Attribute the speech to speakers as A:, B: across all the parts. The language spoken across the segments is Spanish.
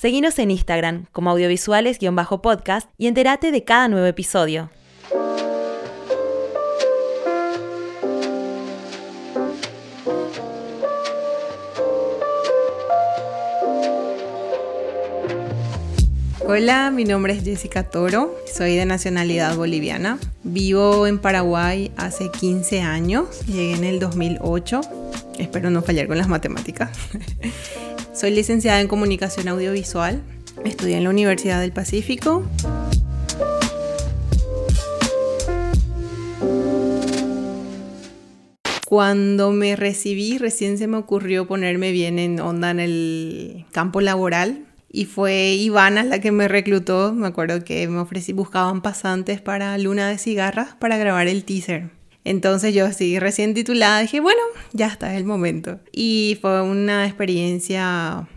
A: Seguinos en Instagram como audiovisuales-podcast y entérate de cada nuevo episodio.
B: Hola, mi nombre es Jessica Toro, soy de nacionalidad boliviana. Vivo en Paraguay hace 15 años, llegué en el 2008, espero no fallar con las matemáticas. soy licenciada en comunicación audiovisual, estudié en la Universidad del Pacífico. Cuando me recibí, recién se me ocurrió ponerme bien en onda en el campo laboral y fue Ivana la que me reclutó. Me acuerdo que me ofrecí, buscaban pasantes para Luna de Cigarras para grabar el teaser. Entonces yo así recién titulada dije, bueno, ya está, es el momento. Y fue una experiencia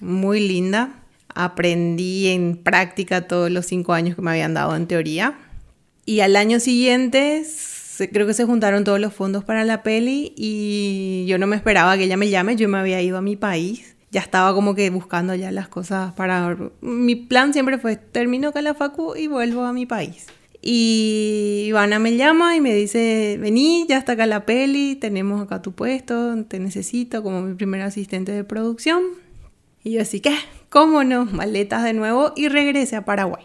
B: muy linda. Aprendí en práctica todos los cinco años que me habían dado en teoría. Y al año siguiente creo que se juntaron todos los fondos para la peli y yo no me esperaba que ella me llame, yo me había ido a mi país ya estaba como que buscando ya las cosas para... Mi plan siempre fue, termino con la facu y vuelvo a mi país. Y Ivana me llama y me dice, vení, ya está acá la peli, tenemos acá tu puesto, te necesito como mi primer asistente de producción. Y yo así que, ¿cómo no? Maletas de nuevo y regrese a Paraguay.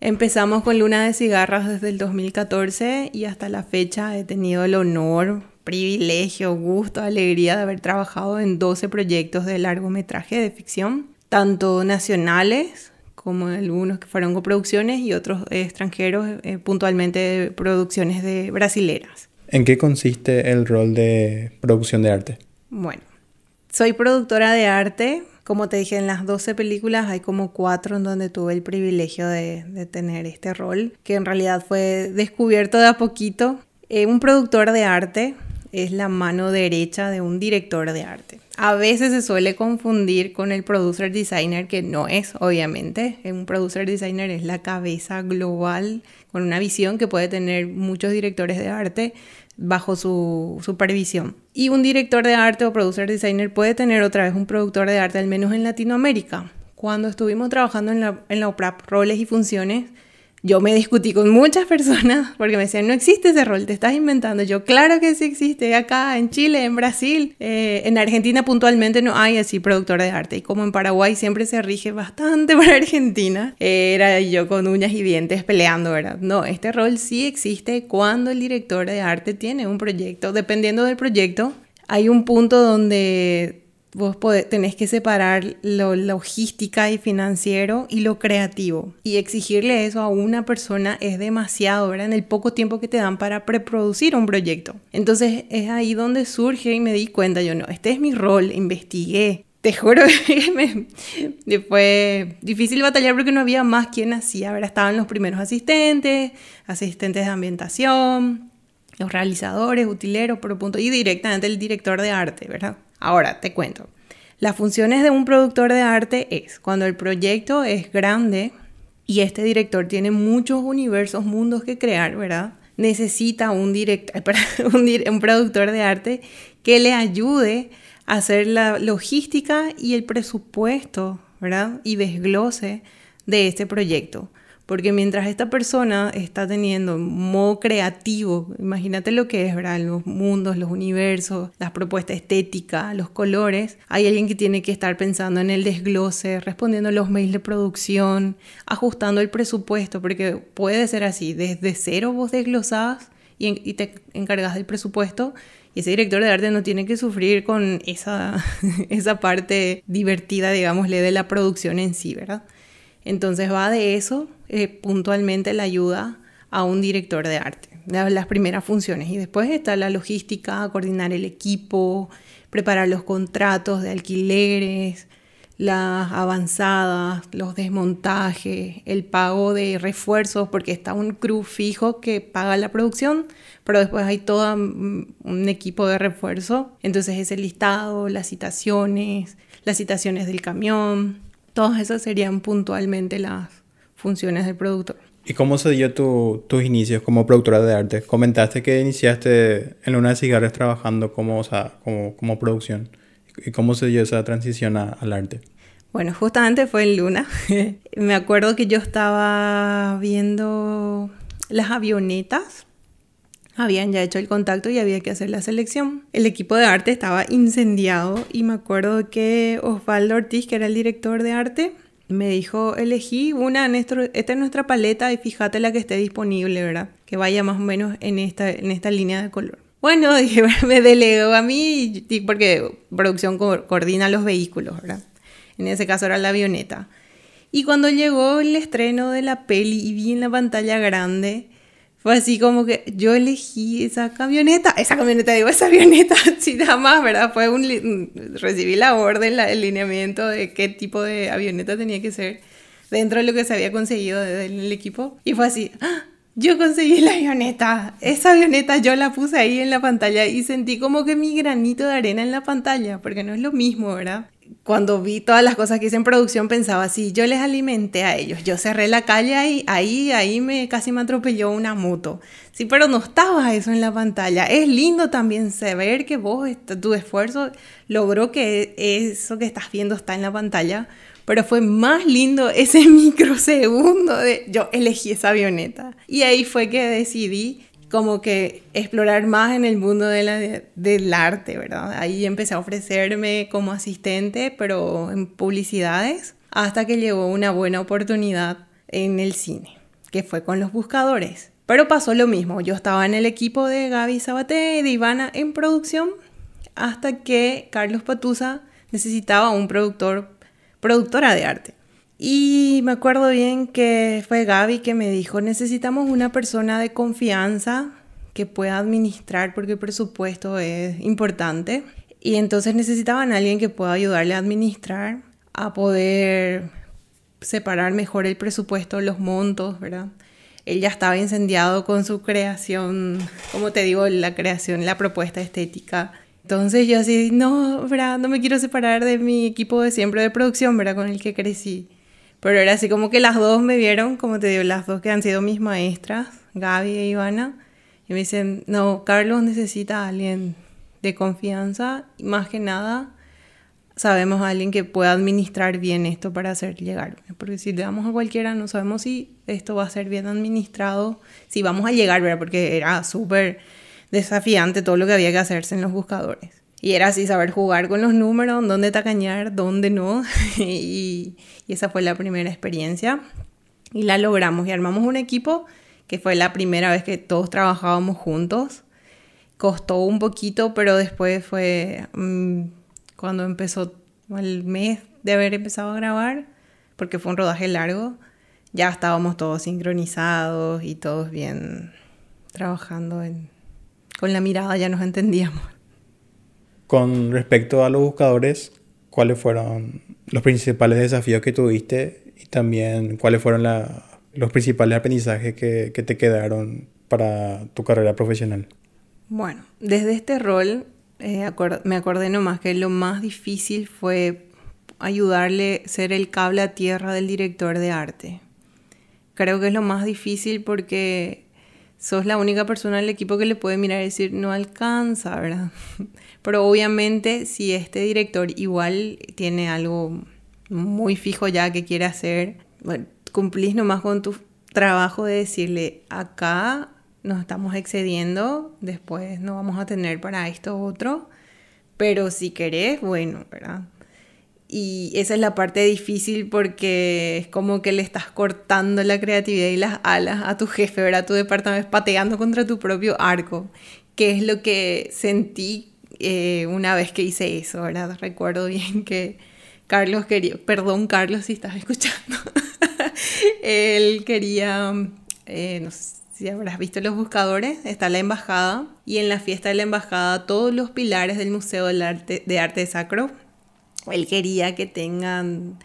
B: Empezamos con Luna de Cigarras desde el 2014 y hasta la fecha he tenido el honor, privilegio, gusto, alegría de haber trabajado en 12 proyectos de largometraje de ficción, tanto nacionales como algunos que fueron coproducciones y otros extranjeros, eh, puntualmente producciones de brasileras.
C: ¿En qué consiste el rol de producción de arte?
B: Bueno, soy productora de arte. Como te dije, en las 12 películas hay como cuatro en donde tuve el privilegio de, tener este rol, que en realidad fue descubierto de a poquito. Eh, un productor de arte es la mano derecha de un director de arte. A veces se suele confundir con el producer designer, que no es, obviamente. Un producer designer es la cabeza global con una visión que puede tener muchos directores de arte bajo su supervisión. Y un director de arte o producer designer puede tener otra vez un productor de arte, al menos en Latinoamérica. Cuando estuvimos trabajando en la, OPRAP, roles y funciones, yo me discutí con muchas personas porque me decían, no existe ese rol, te estás inventando. Yo, claro que sí existe, acá, en Chile, en Brasil, eh, en Argentina puntualmente no hay así productor de arte. Y como en Paraguay siempre se rige bastante por Argentina, era yo con uñas y dientes peleando, ¿verdad? No, este rol sí existe cuando el director de arte tiene un proyecto. Dependiendo del proyecto, hay un punto donde Vos tenés que separar lo logística y financiero y lo creativo. Y exigirle eso a una persona es demasiado, ¿verdad? En el poco tiempo que te dan para preproducir un proyecto. Entonces es ahí donde surge y me di cuenta, yo no, este es mi rol, investigué. Te juro que fue difícil batallar porque no había más quien hacía, ¿verdad? Estaban los primeros asistentes, asistentes de ambientación, los realizadores, utileros, por punto, y directamente el director de arte, ¿verdad? Ahora te cuento. Las funciones de un productor de arte es cuando el proyecto es grande y este director tiene muchos universos, mundos que crear, ¿verdad? Necesita un, director, un productor de arte que le ayude a hacer la logística y el presupuesto, ¿verdad? Y desglose de este proyecto. Porque mientras esta persona está teniendo modo creativo, imagínate lo que es, ¿verdad? Los mundos, los universos, las propuestas estéticas, los colores, hay alguien que tiene que estar pensando en el desglose, respondiendo los mails de producción, ajustando el presupuesto, porque puede ser así, desde cero vos desglosás y, te encargas del presupuesto y ese director de arte no tiene que sufrir con esa, esa parte divertida, digámosle, de la producción en sí, ¿verdad? Entonces va de eso eh, puntualmente la ayuda a un director de arte, las primeras funciones. Y después está la logística, coordinar el equipo, preparar los contratos de alquileres, las avanzadas, los desmontajes, el pago de refuerzos, porque está un crew fijo que paga la producción, pero después hay todo un equipo de refuerzo. Entonces ese listado, las citaciones, las citaciones del camión, Todas esas serían puntualmente las funciones del productor.
C: ¿Y cómo se dio tu, tus inicios como productora de arte? Comentaste que iniciaste en una de cigarras trabajando como, o sea, como, como producción. ¿Y cómo se dio esa transición al arte?
B: Bueno, justamente fue en Luna. Me acuerdo que yo estaba viendo las avionetas. Habían ya hecho el contacto y había que hacer la selección. El equipo de arte estaba incendiado y me acuerdo que Osvaldo Ortiz, que era el director de arte, me dijo, elegí una, esta es nuestra paleta y fíjate la que esté disponible, ¿verdad? Que vaya más o menos en esta, en esta línea de color. Bueno, dije, me delegó a mí porque producción coordina los vehículos, ¿verdad? En ese caso era la avioneta. Y cuando llegó el estreno de la peli y vi en la pantalla grande, fue así como que yo elegí esa camioneta, esa camioneta, digo, esa avioneta, sí, nada más, ¿verdad? Fue un, recibí la orden, la, el lineamiento de qué tipo de avioneta tenía que ser dentro de lo que se había conseguido del equipo. Y fue así, ¡Ah! yo conseguí la avioneta, esa avioneta yo la puse ahí en la pantalla y sentí como que mi granito de arena en la pantalla, porque no es lo mismo, ¿verdad? Cuando vi todas las cosas que hice en producción pensaba así, yo les alimenté a ellos, yo cerré la calle y ahí, ahí me casi me atropelló una moto. Sí, pero no estaba eso en la pantalla. Es lindo también saber que vos, tu esfuerzo logró que eso que estás viendo está en la pantalla, pero fue más lindo ese microsegundo de yo elegí esa avioneta. Y ahí fue que decidí como que explorar más en el mundo del arte, ¿verdad? Ahí empecé a ofrecerme como asistente, pero en publicidades, hasta que llegó una buena oportunidad en el cine, que fue con los buscadores. Pero pasó lo mismo, yo estaba en el equipo de Gaby Sabaté y de Ivana en producción, hasta que Carlos Patusa necesitaba un productor, productora de arte. Y me acuerdo bien que fue Gaby que me dijo, necesitamos una persona de confianza que pueda administrar porque el presupuesto es importante. Y entonces necesitaban a alguien que pueda ayudarle a administrar, a poder separar mejor el presupuesto, los montos, ¿verdad? Él ya estaba incendiado con su creación, como te digo, la creación, la propuesta estética. Entonces yo así, no, ¿verdad? No me quiero separar de mi equipo de siempre de producción, ¿verdad? Con el que crecí. Pero era así como que las dos me vieron, como te digo, las dos que han sido mis maestras, Gaby e Ivana, y me dicen, no, Carlos necesita a alguien de confianza y más que nada sabemos a alguien que pueda administrar bien esto para hacer llegar. Porque si le damos a cualquiera, no sabemos si esto va a ser bien administrado, si vamos a llegar, ¿verdad? Porque era súper desafiante todo lo que había que hacerse en los buscadores. Y era así saber jugar con los números, dónde tacañar, dónde no. y, esa fue la primera experiencia. Y la logramos y armamos un equipo que fue la primera vez que todos trabajábamos juntos. Costó un poquito, pero después fue mm, cuando empezó el mes de haber empezado a grabar, porque fue un rodaje largo, ya estábamos todos sincronizados y todos bien trabajando con la mirada, ya nos entendíamos.
C: Con respecto a los buscadores, ¿cuáles fueron los principales desafíos que tuviste y también cuáles fueron los principales aprendizajes que, te quedaron para tu carrera profesional?
B: Bueno, desde este rol eh, me acordé nomás que lo más difícil fue ayudarle a ser el cable a tierra del director de arte. Creo que es lo más difícil porque sos la única persona del equipo que le puede mirar y decir no alcanza, ¿verdad? Pero obviamente si este director igual tiene algo muy fijo ya que quiere hacer, cumplís nomás con tu trabajo de decirle, acá nos estamos excediendo, después no vamos a tener para esto otro, pero si querés, bueno, ¿verdad? Y esa es la parte difícil porque es como que le estás cortando la creatividad y las alas a tu jefe, ¿verdad? Tu departamento, pateando contra tu propio arco, que es lo que sentí eh, una vez que hice eso, ¿verdad? Recuerdo bien que Carlos quería, perdón Carlos si estás escuchando, él quería, eh, no sé si habrás visto los buscadores, está la embajada y en la fiesta de la embajada todos los pilares del Museo de Arte, de Arte Sacro, él quería que tengan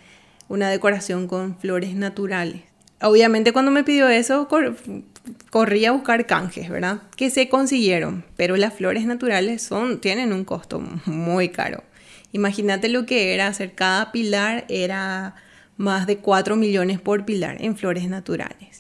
B: una decoración con flores naturales. Obviamente cuando me pidió eso, corrí a buscar canjes, ¿verdad? Que se consiguieron, pero las flores naturales son, tienen un costo muy caro. Imagínate lo que era hacer cada pilar, era más de 4 millones por pilar en flores naturales.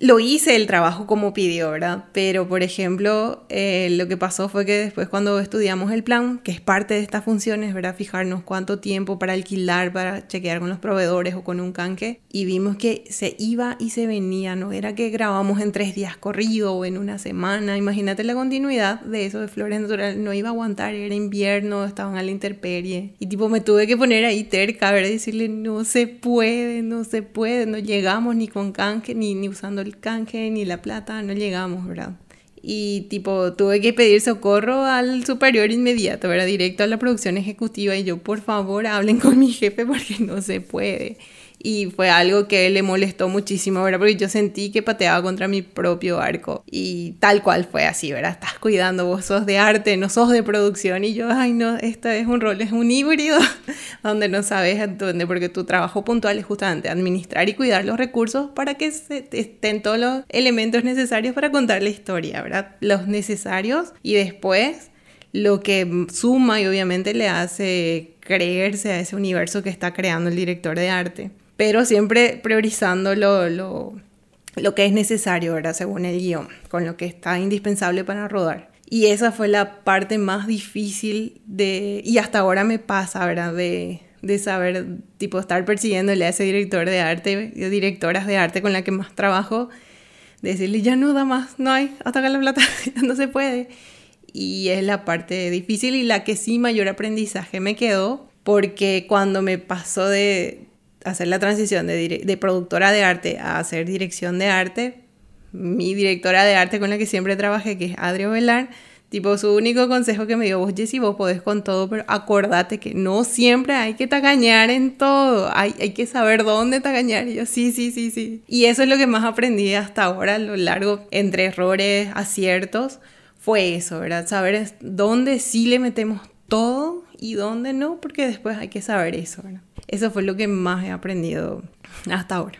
B: Lo hice el trabajo como pidió, ¿verdad? Pero, por ejemplo, eh, lo que pasó fue que después cuando estudiamos el plan, que es parte de estas funciones, ¿verdad? Fijarnos cuánto tiempo para alquilar, para chequear con los proveedores o con un canque, y vimos que se iba y se venía, no era que grabamos en tres días corrido o en una semana, imagínate la continuidad de eso de Flores Natural, no iba a aguantar, era invierno, estaban a la intemperie, y tipo me tuve que poner ahí terca, ¿verdad? decirle, no se puede, no se puede, no llegamos ni con canque, ni, ni usando el canje ni la plata, no llegamos, ¿verdad? Y tipo, tuve que pedir socorro al superior inmediato, ¿verdad? Directo a la producción ejecutiva y yo, por favor, hablen con mi jefe porque no se puede y fue algo que le molestó muchísimo, ¿verdad? Porque yo sentí que pateaba contra mi propio arco y tal cual fue así, ¿verdad? Estás cuidando, vos sos de arte, no sos de producción y yo, ay no, esto es un rol, es un híbrido donde no sabes dónde, porque tu trabajo puntual es justamente administrar y cuidar los recursos para que estén todos los elementos necesarios para contar la historia, ¿verdad? Los necesarios y después lo que suma y obviamente le hace creerse a ese universo que está creando el director de arte pero siempre priorizando lo, lo, lo que es necesario, ¿verdad? Según el guion, con lo que está indispensable para rodar. Y esa fue la parte más difícil de, y hasta ahora me pasa, ¿verdad? De, de saber, tipo, estar persiguiéndole a ese director de arte, directoras de arte con la que más trabajo, decirle, ya no da más, no hay, hasta acá la plata, no se puede. Y es la parte difícil y la que sí mayor aprendizaje me quedó, porque cuando me pasó de, hacer la transición de, de productora de arte a hacer dirección de arte, mi directora de arte con la que siempre trabajé, que es Adrio Velar, tipo su único consejo que me dio, vos Jessy, vos podés con todo, pero acordate que no siempre hay que tagañar en todo, hay, hay que saber dónde tagañar. Y yo, sí, sí, sí, sí. Y eso es lo que más aprendí hasta ahora a lo largo, entre errores, aciertos, fue eso, ¿verdad? Saber dónde sí le metemos todo y dónde no, porque después hay que saber eso, ¿verdad? Eso fue lo que más he aprendido hasta ahora.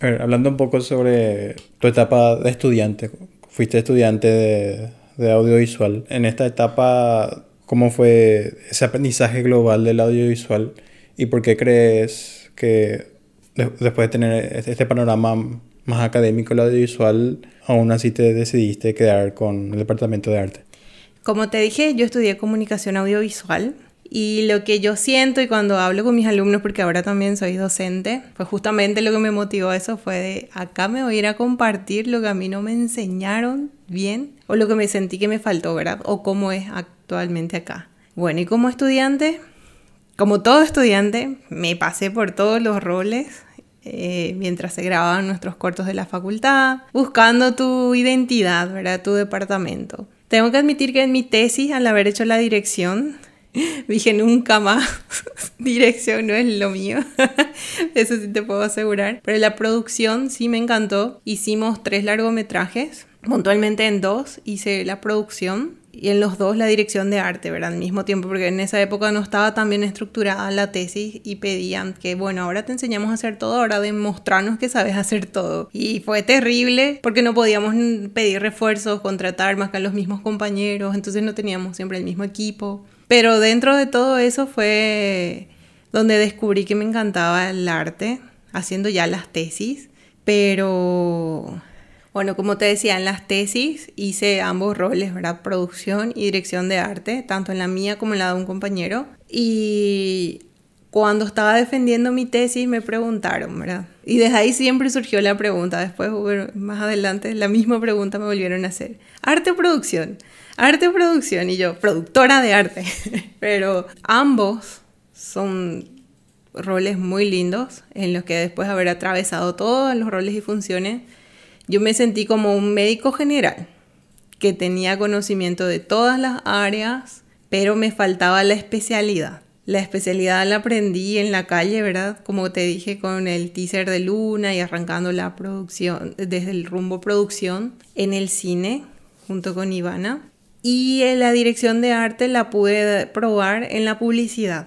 C: A ver, hablando un poco sobre tu etapa de estudiante, fuiste estudiante de, de audiovisual. En esta etapa, ¿cómo fue ese aprendizaje global del audiovisual y por qué crees que después de tener este panorama más académico del audiovisual, aún así te decidiste quedar con el departamento de arte?
B: Como te dije, yo estudié comunicación audiovisual y lo que yo siento y cuando hablo con mis alumnos, porque ahora también soy docente, pues justamente lo que me motivó a eso fue de acá me voy a ir a compartir lo que a mí no me enseñaron bien o lo que me sentí que me faltó, ¿verdad? O cómo es actualmente acá. Bueno, y como estudiante, como todo estudiante, me pasé por todos los roles eh, mientras se grababan nuestros cortos de la facultad, buscando tu identidad, ¿verdad? Tu departamento. Tengo que admitir que en mi tesis, al haber hecho la dirección, Dije nunca más. Dirección no es lo mío. Eso sí te puedo asegurar. Pero la producción sí me encantó. Hicimos tres largometrajes. Puntualmente en dos hice la producción y en los dos la dirección de arte, ¿verdad? Al mismo tiempo, porque en esa época no estaba tan bien estructurada la tesis y pedían que, bueno, ahora te enseñamos a hacer todo, ahora demostrarnos que sabes hacer todo. Y fue terrible porque no podíamos pedir refuerzos, contratar más que a los mismos compañeros, entonces no teníamos siempre el mismo equipo. Pero dentro de todo eso fue donde descubrí que me encantaba el arte, haciendo ya las tesis. Pero, bueno, como te decía, en las tesis hice ambos roles, ¿verdad? Producción y dirección de arte, tanto en la mía como en la de un compañero. Y cuando estaba defendiendo mi tesis me preguntaron, ¿verdad? Y desde ahí siempre surgió la pregunta. Después, más adelante, la misma pregunta me volvieron a hacer. ¿Arte o producción? Arte producción y yo, productora de arte. Pero ambos son roles muy lindos en los que después de haber atravesado todos los roles y funciones, yo me sentí como un médico general que tenía conocimiento de todas las áreas, pero me faltaba la especialidad. La especialidad la aprendí en la calle, ¿verdad? Como te dije, con el teaser de Luna y arrancando la producción, desde el rumbo producción en el cine, junto con Ivana y la dirección de arte la pude probar en la publicidad.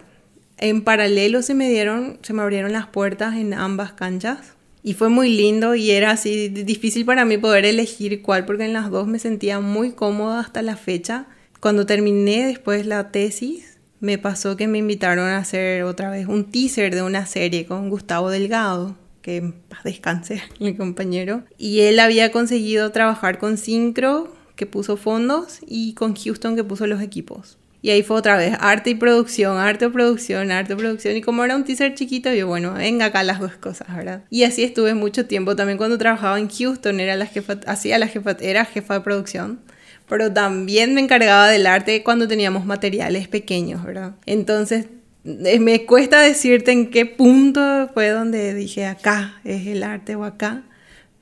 B: En paralelo se me dieron, se me abrieron las puertas en ambas canchas y fue muy lindo y era así difícil para mí poder elegir cuál porque en las dos me sentía muy cómoda hasta la fecha. Cuando terminé después la tesis, me pasó que me invitaron a hacer otra vez un teaser de una serie con Gustavo Delgado que en paz descanse mi compañero. Y él había conseguido trabajar con Syncro, que puso fondos, y con Houston, que puso los equipos. Y ahí fue otra vez, arte y producción, arte o producción, arte o producción. Y como era un teaser chiquito, yo, bueno, venga acá las dos cosas, ¿verdad? Y así estuve mucho tiempo. También cuando trabajaba en Houston, era la jefa, hacía la jefa, era jefa de producción. Pero también me encargaba del arte cuando teníamos materiales pequeños, ¿verdad? Entonces, eh, me cuesta decirte en qué punto fue donde dije acá es el arte o acá.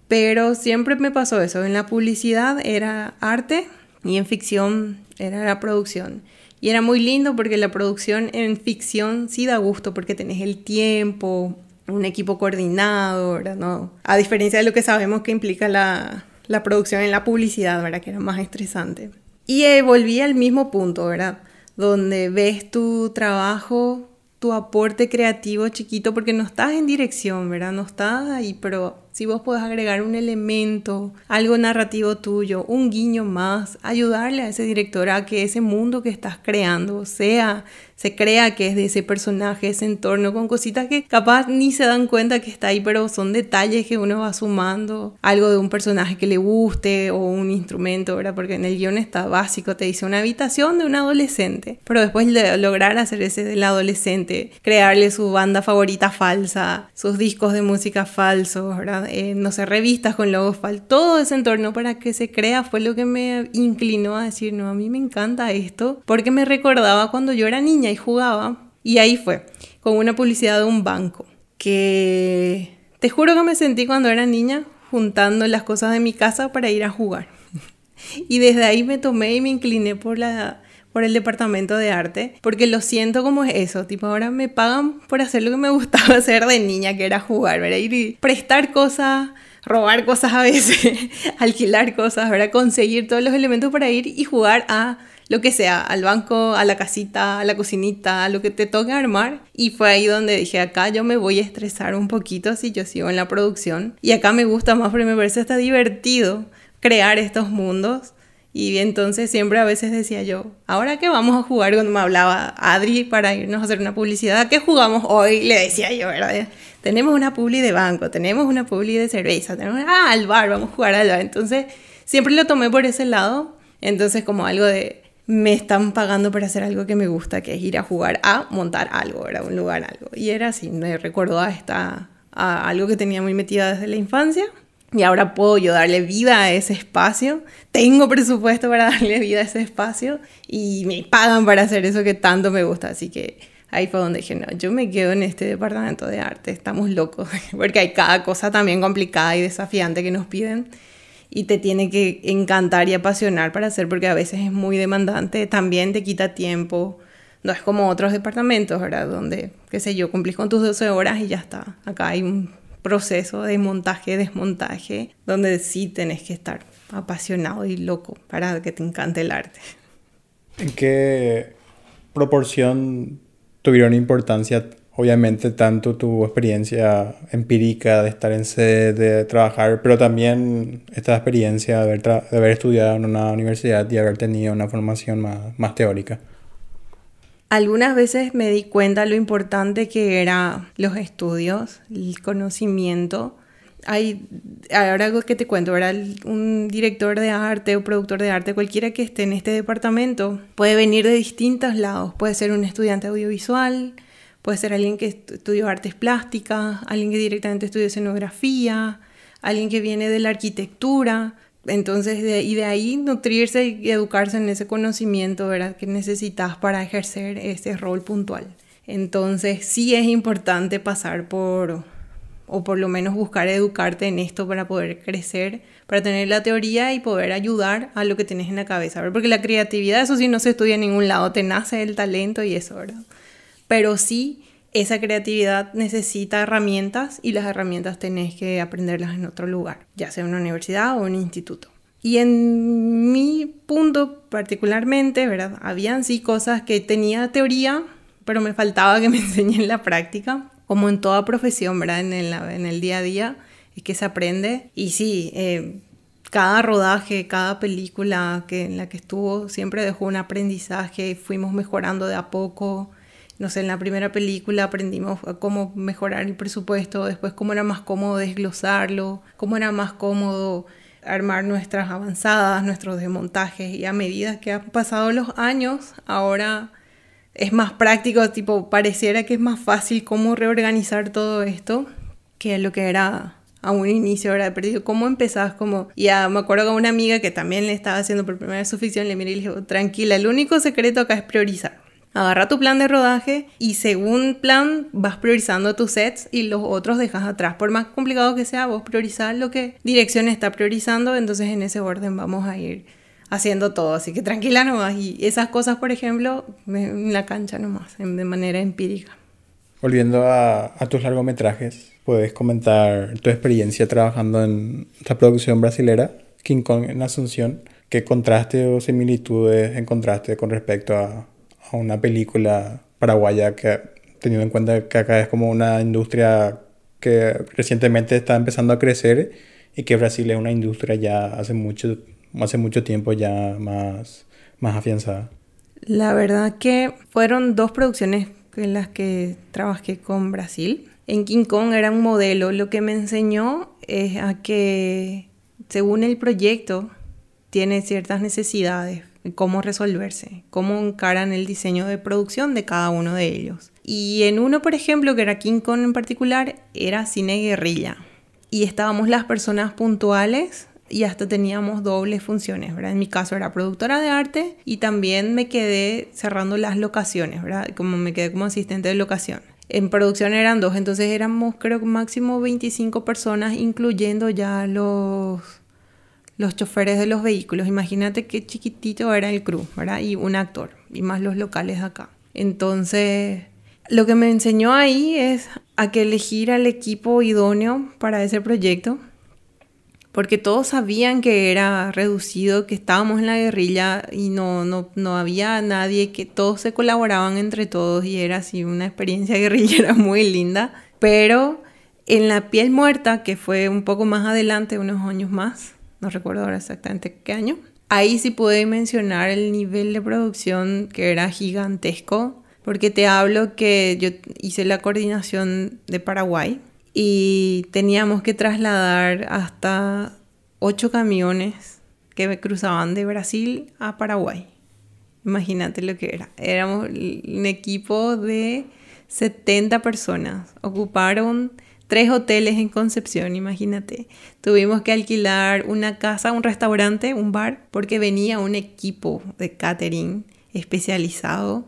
B: Pero siempre me pasó eso. En la publicidad era arte y en ficción era la producción. Y era muy lindo porque la producción en ficción sí da gusto porque tenés el tiempo, un equipo coordinado, ¿verdad? No, a diferencia de lo que sabemos que implica la, la producción en la publicidad, ¿verdad? Que era más estresante. Y eh, volví al mismo punto, ¿verdad? Donde ves tu trabajo, tu aporte creativo chiquito, porque no estás en dirección, ¿verdad? No estás ahí, pero si vos podés agregar un elemento, algo narrativo tuyo, un guiño más, ayudarle a ese director a que ese mundo que estás creando sea se crea que es de ese personaje, ese entorno, con cositas que capaz ni se dan cuenta que está ahí, pero son detalles que uno va sumando, algo de un personaje que le guste o un instrumento, ¿verdad? Porque en el guion está básico, te dice una habitación de un adolescente, pero después de lograr hacer ese del adolescente, crearle su banda favorita falsa, sus discos de música falsos, ¿verdad? Eh, no sé, revistas con logos falsos, todo ese entorno para que se crea fue lo que me inclinó a decir, no, a mí me encanta esto, porque me recordaba cuando yo era niña y jugaba. Y ahí fue, con una publicidad de un banco. Que te juro que me sentí cuando era niña juntando las cosas de mi casa para ir a jugar. y desde ahí me tomé y me incliné por la por el departamento de arte, porque lo siento como es eso, tipo ahora me pagan por hacer lo que me gustaba hacer de niña, que era jugar, ¿verdad? Ir y prestar cosas, robar cosas a veces, alquilar cosas, ¿verdad? Conseguir todos los elementos para ir y jugar a lo que sea, al banco, a la casita, a la cocinita, a lo que te toque armar. Y fue ahí donde dije, acá yo me voy a estresar un poquito si yo sigo en la producción. Y acá me gusta más porque me parece hasta divertido crear estos mundos. Y entonces siempre a veces decía yo, ¿ahora qué vamos a jugar? Cuando me hablaba Adri para irnos a hacer una publicidad, ¿qué jugamos hoy? Le decía yo, ¿verdad? Tenemos una publi de banco, tenemos una publi de cerveza, tenemos, ah, al bar, vamos a jugar al bar. Entonces siempre lo tomé por ese lado. Entonces como algo de, me están pagando para hacer algo que me gusta, que es ir a jugar a montar algo, era un lugar algo. Y era así, me recordó a, esta, a algo que tenía muy metida desde la infancia. Y ahora puedo yo darle vida a ese espacio. Tengo presupuesto para darle vida a ese espacio y me pagan para hacer eso que tanto me gusta. Así que ahí fue donde dije, no, yo me quedo en este departamento de arte, estamos locos. Porque hay cada cosa también complicada y desafiante que nos piden y te tiene que encantar y apasionar para hacer porque a veces es muy demandante, también te quita tiempo. No es como otros departamentos, ¿verdad? Donde, qué sé yo, cumplís con tus 12 horas y ya está. Acá hay un proceso de montaje, desmontaje, donde sí tenés que estar apasionado y loco para que te encante el arte.
C: ¿En qué proporción tuvieron importancia obviamente tanto tu experiencia empírica de estar en sede, de trabajar, pero también esta experiencia de haber, de haber estudiado en una universidad y haber tenido una formación más, más teórica.
B: Algunas veces me di cuenta lo importante que eran los estudios, el conocimiento. Hay, ahora algo que te cuento, ¿verdad? un director de arte o productor de arte, cualquiera que esté en este departamento, puede venir de distintos lados. Puede ser un estudiante audiovisual, Puede ser alguien que estudió artes plásticas, alguien que directamente estudió escenografía, alguien que viene de la arquitectura. Entonces, y de ahí nutrirse y educarse en ese conocimiento ¿verdad? que necesitas para ejercer ese rol puntual. Entonces, sí es importante pasar por, o por lo menos buscar educarte en esto para poder crecer, para tener la teoría y poder ayudar a lo que tienes en la cabeza. Porque la creatividad, eso sí no se estudia en ningún lado, te nace el talento y eso, ¿verdad? pero sí esa creatividad necesita herramientas y las herramientas tenés que aprenderlas en otro lugar, ya sea una universidad o un instituto. Y en mi punto particularmente, ¿verdad? Habían sí cosas que tenía teoría, pero me faltaba que me enseñen la práctica, como en toda profesión, ¿verdad? En el, en el día a día es que se aprende. Y sí, eh, cada rodaje, cada película que, en la que estuvo siempre dejó un aprendizaje, fuimos mejorando de a poco no sé, en la primera película aprendimos cómo mejorar el presupuesto, después cómo era más cómodo desglosarlo, cómo era más cómodo armar nuestras avanzadas, nuestros desmontajes y a medida que han pasado los años, ahora es más práctico, tipo, pareciera que es más fácil cómo reorganizar todo esto que lo que era a un inicio, ¿verdad? Perdido. ¿Cómo empezás? Como, ya me acuerdo con una amiga que también le estaba haciendo por primera vez su ficción, le miré y le dije, tranquila, el único secreto acá es priorizar. Agarra tu plan de rodaje y según plan vas priorizando tus sets y los otros dejas atrás. Por más complicado que sea, vos priorizar lo que dirección está priorizando, entonces en ese orden vamos a ir haciendo todo. Así que tranquila nomás. Y esas cosas, por ejemplo, en la cancha nomás, de manera empírica.
C: Volviendo a, tus largometrajes, ¿puedes comentar tu experiencia trabajando en esta producción brasilera, King Kong en Asunción? ¿Qué contraste o similitudes encontraste con respecto a a una película paraguaya que teniendo en cuenta que acá es como una industria que recientemente está empezando a crecer y que Brasil es una industria ya hace mucho, hace mucho tiempo ya más, más afianzada.
B: La verdad que fueron dos producciones en las que trabajé con Brasil. En King Kong era un modelo. Lo que me enseñó es a que según el proyecto tiene ciertas necesidades cómo resolverse, cómo encaran el diseño de producción de cada uno de ellos. Y en uno, por ejemplo, que era King Kong en particular, era cine guerrilla. Y estábamos las personas puntuales y hasta teníamos dobles funciones, ¿verdad? En mi caso era productora de arte y también me quedé cerrando las locaciones, ¿verdad? Como me quedé como asistente de locación. En producción eran dos, entonces éramos creo máximo 25 personas, incluyendo ya los los choferes de los vehículos. Imagínate qué chiquitito era el crew, ¿verdad? Y un actor, y más los locales acá. Entonces, lo que me enseñó ahí es a que elegir al equipo idóneo para ese proyecto, porque todos sabían que era reducido, que estábamos en la guerrilla y no, no, no había nadie, que todos se colaboraban entre todos y era así una experiencia guerrillera muy linda, pero en la piel muerta, que fue un poco más adelante, unos años más, no recuerdo ahora exactamente qué año. Ahí sí pude mencionar el nivel de producción que era gigantesco, porque te hablo que yo hice la coordinación de Paraguay y teníamos que trasladar hasta ocho camiones que me cruzaban de Brasil a Paraguay. Imagínate lo que era. Éramos un equipo de 70 personas. Ocuparon tres hoteles en Concepción, imagínate. Tuvimos que alquilar una casa, un restaurante, un bar, porque venía un equipo de catering especializado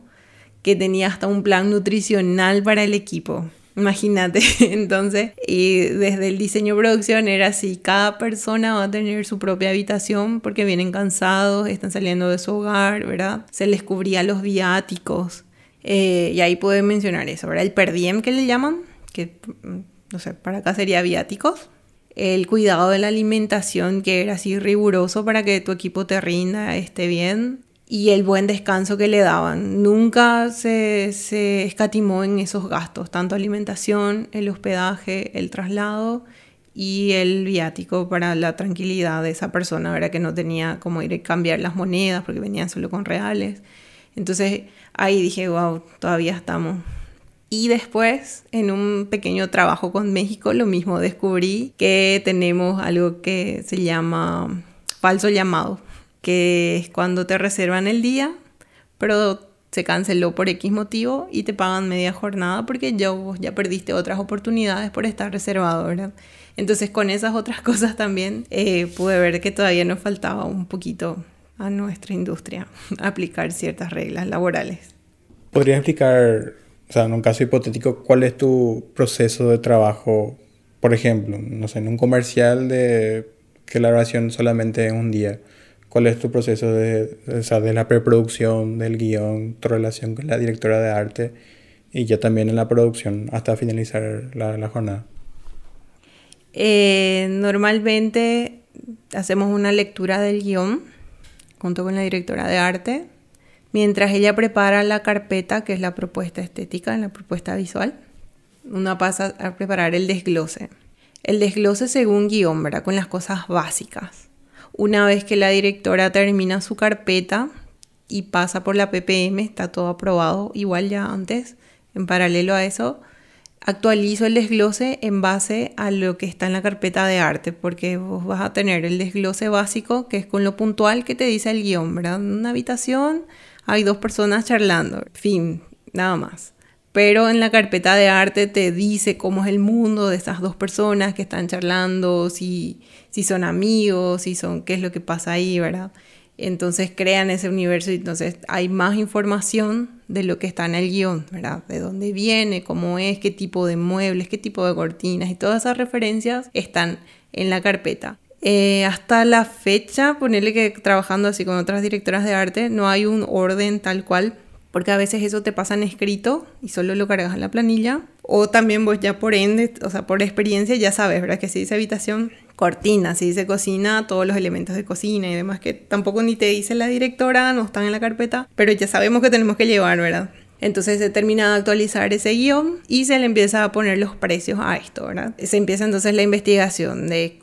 B: que tenía hasta un plan nutricional para el equipo. Imagínate, entonces, y desde el diseño producción era así, cada persona va a tener su propia habitación porque vienen cansados, están saliendo de su hogar, ¿verdad? Se les cubría los viáticos, eh, y ahí puedo mencionar eso. El per diem que le llaman, que no sé, para acá sería viáticos. El cuidado de la alimentación, que era así riguroso para que tu equipo te rinda, esté bien. Y el buen descanso que le daban. Nunca se, se escatimó en esos gastos, tanto alimentación, el hospedaje, el traslado y el viático para la tranquilidad de esa persona, ¿verdad? que no tenía como ir a cambiar las monedas porque venían solo con reales. Entonces ahí dije, wow, todavía estamos y después, en un pequeño trabajo con México, lo mismo, descubrí que tenemos algo que se llama falso llamado, que es cuando te reservan el día, pero se canceló por X motivo y te pagan media jornada porque ya, ya perdiste otras oportunidades por estar reservado, ¿verdad? Entonces con esas otras cosas también eh, pude ver que todavía nos faltaba un poquito a nuestra industria aplicar ciertas reglas laborales.
C: ¿Podría explicar o sea, en un caso hipotético, ¿cuál es tu proceso de trabajo? Por ejemplo, no sé, en un comercial de que la grabación solamente es un día. ¿Cuál es tu proceso de, o sea, de la preproducción, del guion, tu relación con la directora de arte y ya también en la producción hasta finalizar la, la jornada?
B: Eh, normalmente hacemos una lectura del guion junto con la directora de arte Mientras ella prepara la carpeta, que es la propuesta estética, la propuesta visual, una pasa a preparar el desglose. El desglose según guion. Con las cosas básicas. Una vez que la directora termina su carpeta, y pasa por la PPM, está todo aprobado igual ya antes, en paralelo a eso, actualizo el desglose en base a lo que está en la carpeta de arte, porque vos vas a tener el desglose básico, que es con lo puntual que te dice el guion, ¿verdad? En una habitación hay dos personas charlando, fin, nada más. Pero en la carpeta de arte te dice cómo es el mundo de esas dos personas que están charlando, si, si son amigos, si son, qué es lo que pasa ahí, ¿verdad? Entonces crean ese universo y entonces hay más información de lo que está en el guion, ¿verdad? De dónde viene, cómo es, qué tipo de muebles, qué tipo de cortinas y todas esas referencias están en la carpeta. Eh, hasta la fecha, ponerle que trabajando así con otras directoras de arte, no hay un orden tal cual, porque a veces eso te pasa en escrito y solo lo cargas en la planilla, o también vos ya por ende, o sea, por experiencia ya sabes, ¿verdad? Que si dice habitación, cortina, si dice cocina, todos los elementos de cocina y demás que tampoco ni te dice la directora, no están en la carpeta, pero ya sabemos que tenemos que llevar, ¿verdad? Entonces se termina de actualizar ese guion y se le empieza a poner los precios a esto, ¿verdad? Se empieza entonces la investigación de,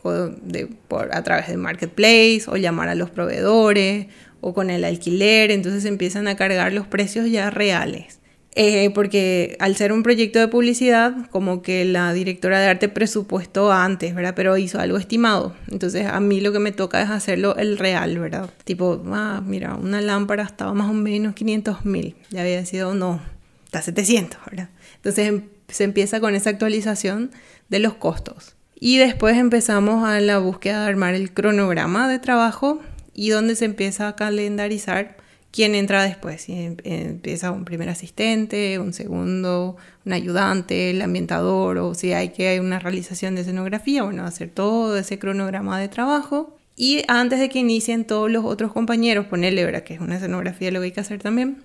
B: por, a través de Marketplace o llamar a los proveedores o con el alquiler, entonces empiezan a cargar los precios ya reales. Eh, porque al ser un proyecto de publicidad, como que la directora de arte presupuestó antes, ¿verdad? Pero hizo algo estimado. Entonces a mí lo que me toca es hacerlo el real, ¿verdad? Tipo, ah, mira, una lámpara estaba más o menos 500 mil. Ya había sido, no, está 700, ¿verdad? Entonces em, se empieza con esa actualización de los costos. Y después empezamos a la búsqueda de armar el cronograma de trabajo y donde se empieza a calendarizar quién entra después. Em, empieza un primer asistente, un segundo, un ayudante, el ambientador, o si hay que hay una realización de escenografía, bueno, hacer todo ese cronograma de trabajo. Y antes de que inicien todos los otros compañeros, ponerle, ¿verdad? Que es una escenografía lo que hay que hacer también.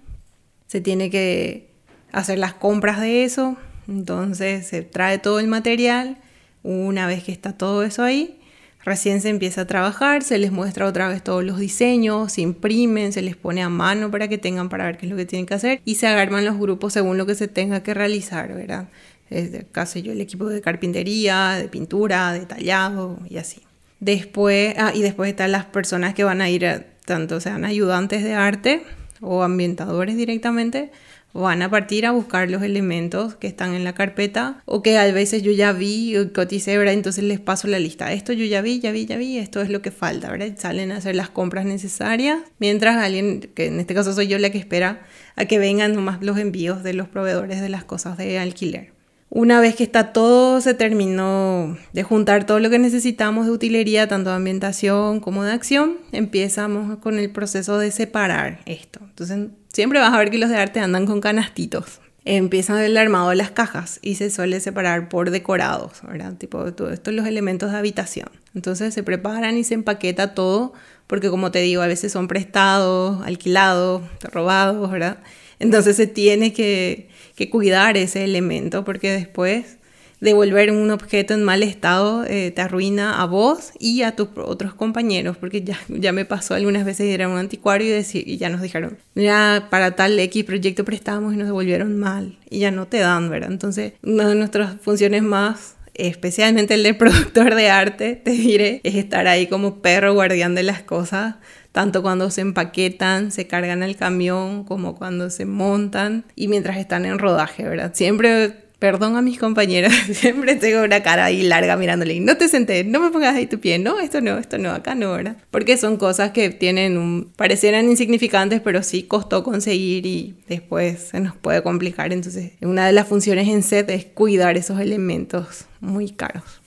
B: Se tiene que hacer las compras de eso. Entonces se trae todo el material. Una vez que está todo eso ahí, Recién se empieza a trabajar, se les muestra otra vez todos los diseños, se imprimen, se les pone a mano para que tengan para ver qué es lo que tienen que hacer y se agarman los grupos según lo que se tenga que realizar, ¿verdad? Es caso yo el equipo de carpintería, de pintura, de tallado y así. Después, ah, y después están las personas que van a ir, tanto sean ayudantes de arte o ambientadores directamente, van a partir a buscar los elementos que están en la carpeta o que a veces yo ya vi, coticé, ¿verdad? Entonces les paso la lista. Esto yo ya vi, ya vi, ya vi, esto es lo que falta, ¿verdad? Salen a hacer las compras necesarias mientras alguien, que en este caso soy yo la que espera a que vengan nomás los envíos de los proveedores de las cosas de alquiler. Una vez que está todo, se terminó de juntar todo lo que necesitamos de utilería, tanto de ambientación como de acción, empezamos con el proceso de separar esto. Entonces, siempre vas a ver que los de arte andan con canastitos. Empiezan el armado de las cajas y se suele separar por decorados, ¿verdad? Tipo, todo esto los elementos de habitación. Entonces se preparan y se empaqueta todo, porque como te digo, a veces son prestados, alquilados, robados, ¿verdad? Entonces se tiene que cuidar ese elemento porque después devolver un objeto en mal estado eh, te arruina a vos y a tus otros compañeros, porque ya, ya me pasó algunas veces ir a un anticuario y, decir, y ya nos dijeron, mira, para tal X proyecto prestamos y nos devolvieron mal y ya no te dan, ¿verdad? Entonces, una de nuestras funciones más especialmente el de productor de arte, te diré, es estar ahí como perro guardián de las cosas, tanto cuando se empaquetan, se cargan al camión, como cuando se montan y mientras están en rodaje, ¿verdad? Siempre, perdón a mis compañeras, siempre tengo una cara ahí larga mirándole no te senté, no me pongas ahí tu pie, no, esto no, esto no, acá no, ¿verdad? Porque son cosas que tienen un, parecieran insignificantes, pero sí costó conseguir y después se nos puede complicar. Entonces, una de las funciones en set es cuidar esos elementos muy caros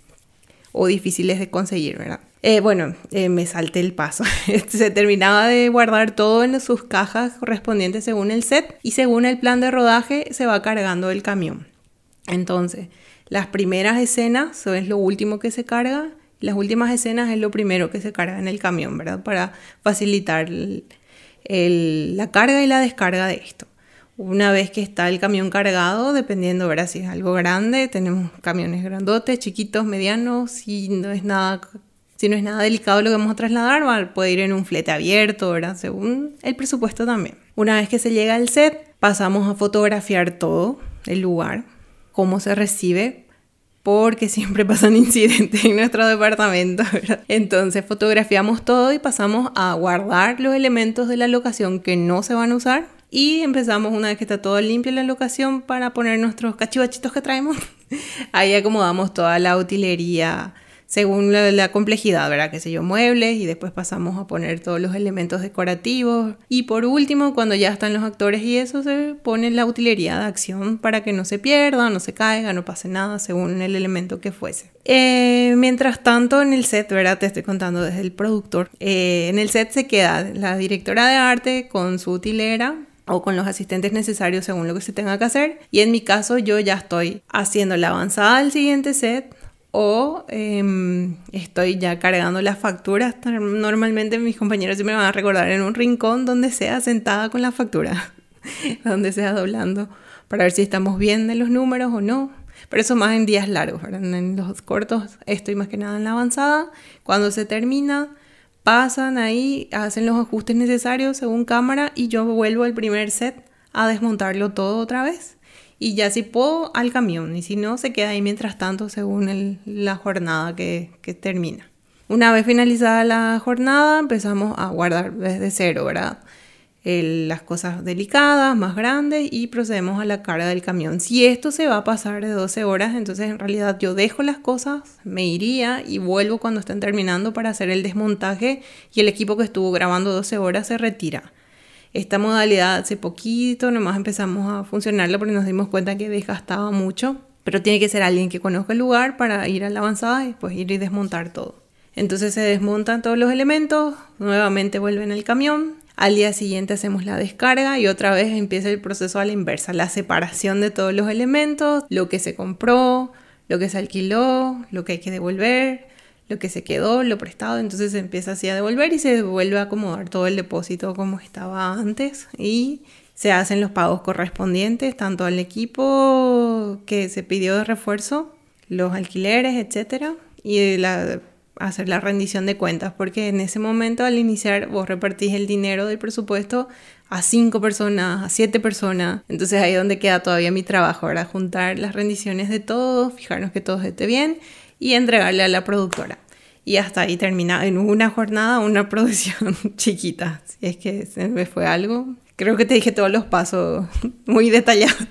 B: o difíciles de conseguir, ¿verdad? Eh, bueno, eh, me salté el paso. Se terminaba de guardar todo en sus cajas correspondientes según el set y según el plan de rodaje se va cargando el camión. Entonces, las primeras escenas es lo último que se carga, las últimas escenas es lo primero que se carga en el camión, ¿verdad? Para facilitar la carga y la descarga de esto. Una vez que está el camión cargado, dependiendo, ¿verdad? Si es algo grande, tenemos camiones grandotes, chiquitos, medianos, si no es nada si no es nada delicado lo que vamos a trasladar, puede ir en un flete abierto, ¿verdad? Según el presupuesto también. Una vez que se llega al set, pasamos a fotografiar todo el lugar, cómo se recibe, porque siempre pasan incidentes en nuestro departamento. Entonces fotografiamos todo y pasamos a guardar los elementos de la locación que no se van a usar. Y empezamos una vez que está todo limpio la locación para poner nuestros cachivachitos que traemos. Ahí acomodamos toda la utilería según la, complejidad, ¿verdad? Que sé yo, muebles y después pasamos a poner todos los elementos decorativos. Y por último, cuando ya están los actores y eso, se pone la utilería de acción para que no se pierda, no se caiga, no pase nada según el elemento que fuese. Eh, mientras tanto, en el set, ¿verdad? Te estoy contando desde el productor. Eh, en el set se queda la directora de arte con su utilera, o con los asistentes necesarios según lo que se tenga que hacer. Y en mi caso yo ya estoy haciendo la avanzada del siguiente set, o em, estoy ya cargando las facturas. Normalmente mis compañeros siempre me van a recordar en un rincón donde sea sentada con la factura, donde sea doblando, para ver si estamos bien de los números o no. Pero eso más en días largos, en los cortos estoy más que nada en la avanzada. Cuando se termina, pasan ahí, hacen los ajustes necesarios según cámara y yo vuelvo al primer set a desmontarlo todo otra vez y ya si puedo al camión y si no se queda ahí mientras tanto según la jornada que, termina. Una vez finalizada la jornada empezamos a guardar desde cero, ¿verdad? las cosas delicadas, más grandes y procedemos a la carga del camión. Si esto se va a pasar de 12 horas, entonces en realidad yo dejo las cosas, me iría y vuelvo cuando estén terminando para hacer el desmontaje y el equipo que estuvo grabando 12 horas se retira. Esta modalidad hace poquito, nomás empezamos a funcionarla porque nos dimos cuenta que desgastaba mucho, pero tiene que ser alguien que conozca el lugar para ir a la avanzada y después ir y desmontar todo. Entonces se desmontan todos los elementos, nuevamente vuelven al camión, al día siguiente hacemos la descarga y otra vez empieza el proceso a la inversa, la separación de todos los elementos, lo que se compró, lo que se alquiló, lo que hay que devolver, lo que se quedó, lo prestado, entonces se empieza así a devolver y se vuelve a acomodar todo el depósito como estaba antes y se hacen los pagos correspondientes tanto al equipo que se pidió de refuerzo, los alquileres, etcétera, y hacer la rendición de cuentas, porque en ese momento al iniciar vos repartís el dinero del presupuesto a cinco personas, a siete personas. Entonces ahí es donde queda todavía mi trabajo, ahora juntar las rendiciones de todos, fijarnos que todo esté bien y entregarle a la productora. Y hasta ahí termina en una jornada una producción chiquita. Si es que se me fue algo. Creo que te dije todos los pasos muy detallados.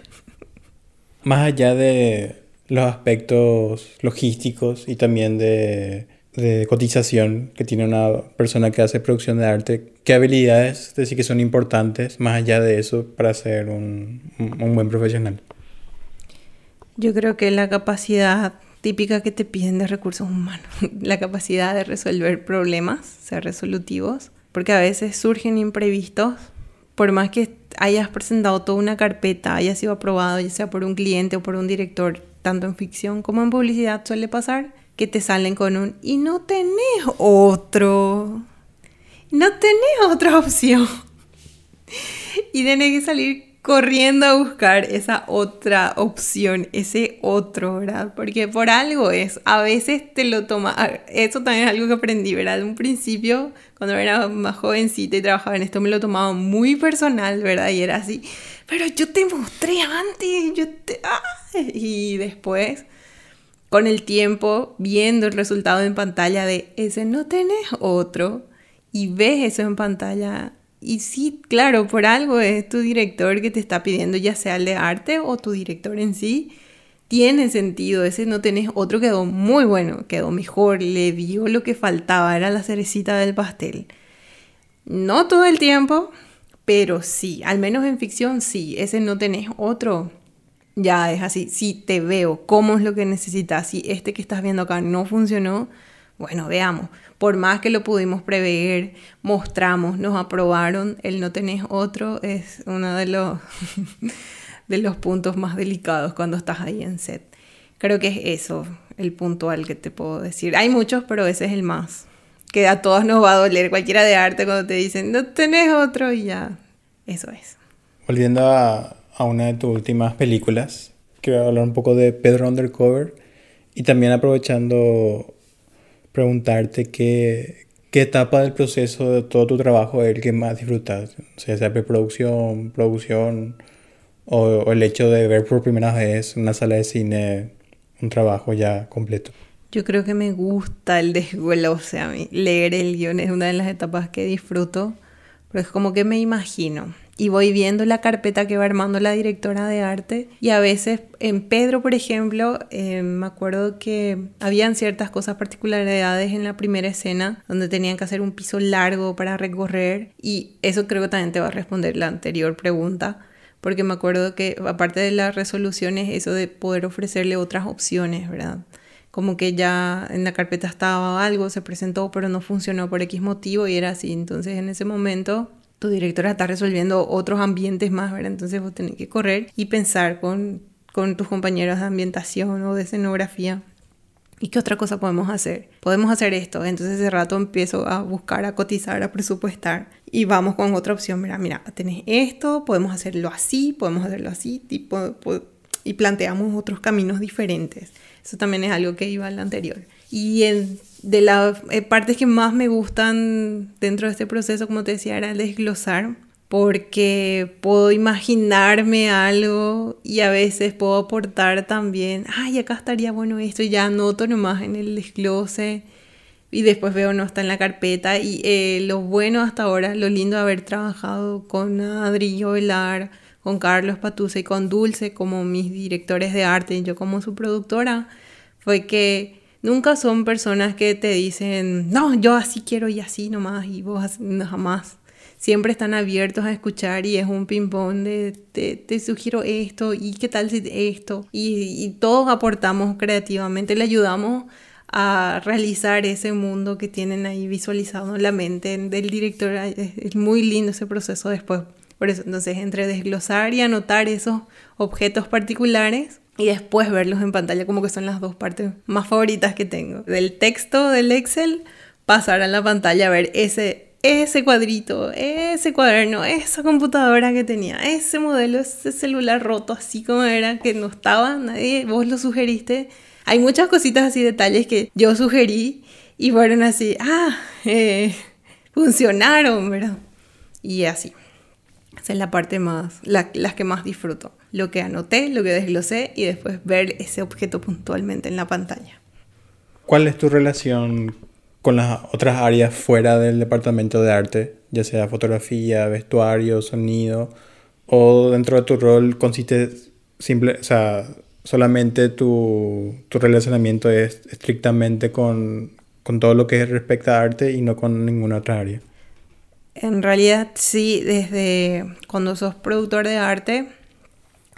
C: Más allá de los aspectos logísticos y también de, de cotización que tiene una persona que hace producción de arte, ¿qué habilidades decir que son importantes más allá de eso para ser un, un buen profesional?
B: Yo creo que la capacidad típica que te piden de recursos humanos, la capacidad de resolver problemas, ser resolutivos, porque a veces surgen imprevistos, por más que hayas presentado toda una carpeta, haya sido aprobado, ya sea por un cliente o por un director, tanto en ficción como en publicidad suele pasar, que te salen con un y no tenés otro, no tenés otra opción. Y tenés que salir corriendo a buscar esa otra opción, ese otro, ¿verdad? Porque por algo es, a veces te lo toma, eso también es algo que aprendí, ¿verdad? Un principio, cuando era más jovencita y trabajaba en esto, me lo tomaba muy personal, ¿verdad? Y era así, pero yo te mostré antes, yo te... ¡Ah! Y después, con el tiempo, viendo el resultado en pantalla de ese no tenés otro, y ves eso en pantalla, y sí, claro, por algo es tu director que te está pidiendo, ya sea el de arte o tu director en sí. Tiene sentido, ese no tenés otro, quedó muy bueno, quedó mejor, le dio lo que faltaba, era la cerecita del pastel. No todo el tiempo, pero sí, al menos en ficción sí, ese no tenés otro. Ya es así, sí te veo, cómo es lo que necesitas, si este que estás viendo acá no funcionó, bueno, veamos, por más que lo pudimos prever, mostramos, nos aprobaron, el no tenés otro es uno de los, de los puntos más delicados cuando estás ahí en set. Creo que es eso, el puntual que te puedo decir. Hay muchos, pero ese es el más. Que a todos nos va a doler, cualquiera de arte, cuando te dicen, no tenés otro y ya. Eso es.
C: Volviendo a, a una de tus últimas películas, quiero hablar un poco de Pedro Undercover y también aprovechando preguntarte qué, qué etapa del proceso de todo tu trabajo es el que más disfrutas, sea, sea preproducción, producción o, el hecho de ver por primera vez una sala de cine un trabajo ya completo?
B: Yo creo que me gusta el desglose a mí. Leer el guion es una de las etapas que disfruto, pero es como que me imagino y voy viendo la carpeta que va armando la directora de arte y a veces en Pedro, por ejemplo, eh, me acuerdo que habían ciertas cosas particularidades en la primera escena donde tenían que hacer un piso largo para recorrer y eso creo que también te va a responder la anterior pregunta porque me acuerdo que aparte de las resoluciones, eso de poder ofrecerle otras opciones, ¿verdad? Como que ya en la carpeta estaba algo, se presentó, pero no funcionó por X motivo y era así. Entonces en ese momento tu directora está resolviendo otros ambientes más, ¿verdad? Entonces vos tenés que correr y pensar con, con tus compañeros de ambientación o de escenografía. ¿Y qué otra cosa podemos hacer? Podemos hacer esto. Entonces ese rato empiezo a buscar, a cotizar, a presupuestar. Y vamos con otra opción. Mira, mira, tenés esto, podemos hacerlo así, podemos hacerlo así, tipo, y planteamos otros caminos diferentes. Eso también es algo que iba al anterior. Y en de las eh, partes que más me gustan dentro de este proceso, como te decía, era el desglosar, porque puedo imaginarme algo y a veces puedo aportar también, ay, acá estaría bueno esto, y ya anoto nomás en el desglose y después veo no está en la carpeta y eh, lo bueno hasta ahora, lo lindo de haber trabajado con Adri Velar, con Carlos Patusa y con Dulce como mis directores de arte y yo como su productora, fue que Nunca son personas que te dicen, no, yo así quiero y así nomás, y vos no, jamás. Siempre están abiertos a escuchar y es un ping-pong de te, sugiero esto y qué tal si esto. Y, y todos aportamos creativamente, le ayudamos a realizar ese mundo que tienen ahí visualizado en la mente del director. Es, muy lindo ese proceso después. Por eso, entonces, entre desglosar y anotar esos objetos particulares, y después verlos en pantalla como que son las dos partes más favoritas que tengo. Del texto del Excel, pasar a la pantalla a ver ese, ese cuadrito, ese cuaderno, esa computadora que tenía, ese modelo, ese celular roto así como era, que no estaba, nadie, vos lo sugeriste. Hay muchas cositas así, detalles que yo sugerí y fueron así, ah, eh, funcionaron, ¿verdad? Y así. Es la parte más, las que más disfruto lo que anoté, lo que desglosé y después ver ese objeto puntualmente en la pantalla.
C: ¿Cuál es tu relación con las otras áreas fuera del departamento de arte, ya sea fotografía, vestuario, sonido, o dentro de tu rol consiste simple, o sea, solamente tu, tu relacionamiento es estrictamente con, con todo lo que respecta a arte y no con ninguna otra área?
B: En realidad sí, desde cuando sos productor de arte,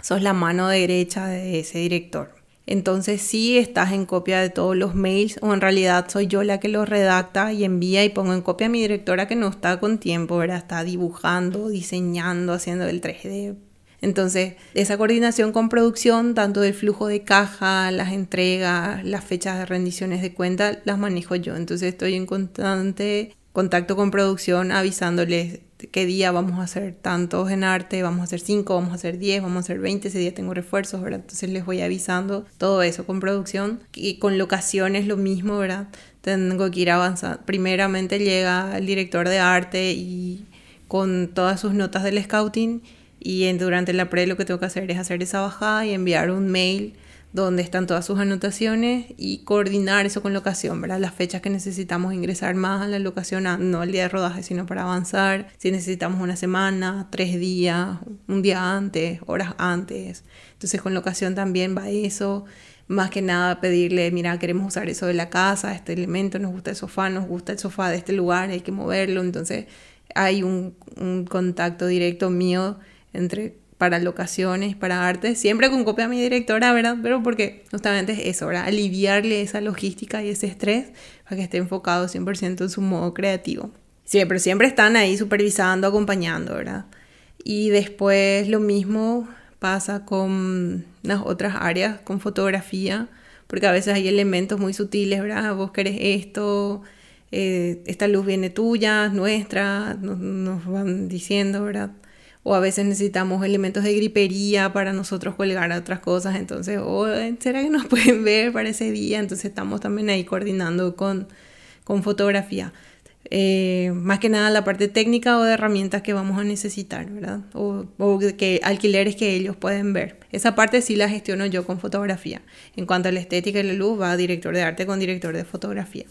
B: sos la mano derecha de ese director. Entonces sí estás en copia de todos los mails o en realidad soy yo la que los redacta y envía y pongo en copia a mi directora que no está con tiempo, ¿verdad? Está dibujando, diseñando, haciendo el 3D. Entonces, esa coordinación con producción, tanto del flujo de caja, las entregas, las fechas de rendiciones de cuenta, las manejo yo. Entonces estoy en constante contacto con producción avisándoles qué día vamos a hacer tantos en arte, vamos a hacer 5, vamos a hacer 10, vamos a hacer 20, ese día tengo refuerzos, ¿verdad? Entonces les voy avisando todo eso con producción y con locaciones lo mismo, ¿verdad? Tengo que ir avanzando. Primeramente llega el director de arte y con todas sus notas del scouting y durante la pre lo que tengo que hacer es hacer esa bajada y enviar un mail donde están todas sus anotaciones y coordinar eso con locación, ¿verdad? Las fechas que necesitamos ingresar más a la locación, no el día de rodaje, sino para avanzar, si necesitamos una semana, tres días, un día antes, horas antes. Entonces con locación también va eso. Más que nada pedirle, mira, queremos usar eso de la casa, este elemento, nos gusta el sofá, nos gusta el sofá de este lugar, hay que moverlo. Entonces hay un contacto directo mío entre para locaciones, para arte, siempre con copia a mi directora, ¿verdad? Pero porque justamente es eso, ¿verdad? Aliviarle esa logística y ese estrés para que esté enfocado 100% en su modo creativo. Siempre, siempre están ahí supervisando, acompañando, ¿verdad? Y después lo mismo pasa con las otras áreas, con fotografía, porque a veces hay elementos muy sutiles, ¿verdad? Vos querés esto, eh, esta luz viene tuya, nuestra, nos, nos van diciendo, ¿verdad? O a veces necesitamos elementos de gripería para nosotros colgar otras cosas, entonces, o ¿será que nos pueden ver para ese día? Entonces estamos también ahí coordinando con, con fotografía. Eh, más que nada la parte técnica o de herramientas que vamos a necesitar, ¿verdad? O, o que alquileres que ellos pueden ver. Esa parte sí la gestiono yo con fotografía. En cuanto a la estética y la luz, va director de arte con director de fotografía.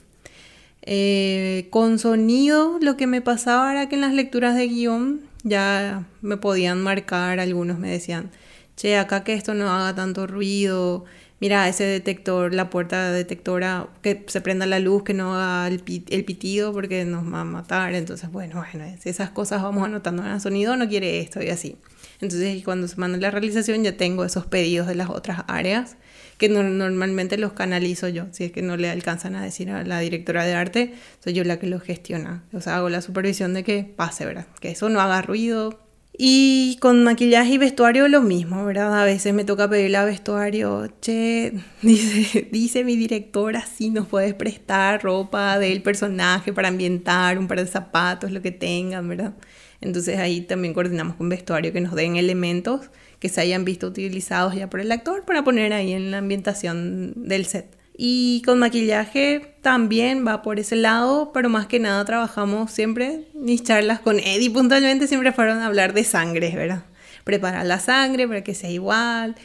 B: Eh, con sonido, lo que me pasaba era que en las lecturas de guion ya me podían marcar, algunos me decían, che, acá que esto no haga tanto ruido, mira, ese detector, la puerta detectora, que se prenda la luz, que no haga el, pitido porque nos va a matar. Entonces, bueno, bueno, esas cosas vamos anotando en el sonido, no quiere esto y así. Entonces, cuando se manda la realización, ya tengo esos pedidos de las otras áreas que normalmente los canalizo yo, si es que no le alcanzan a decir a la directora de arte, soy yo la que lo gestiona. O sea, hago la supervisión de que pase, ¿verdad? Que eso no haga ruido, y con maquillaje y vestuario lo mismo, ¿verdad? A veces me toca pedirle a vestuario, che, dice, dice mi directora si nos puedes prestar ropa del personaje para ambientar, un par de zapatos, lo que tengan, ¿verdad? Entonces ahí también coordinamos con vestuario que nos den elementos que se hayan visto utilizados ya por el actor para poner ahí en la ambientación del set. Y con maquillaje también va por ese lado, pero más que nada trabajamos siempre, mis charlas con Eddie puntualmente siempre fueron a hablar de sangre, ¿verdad? Preparar la sangre para que sea igual,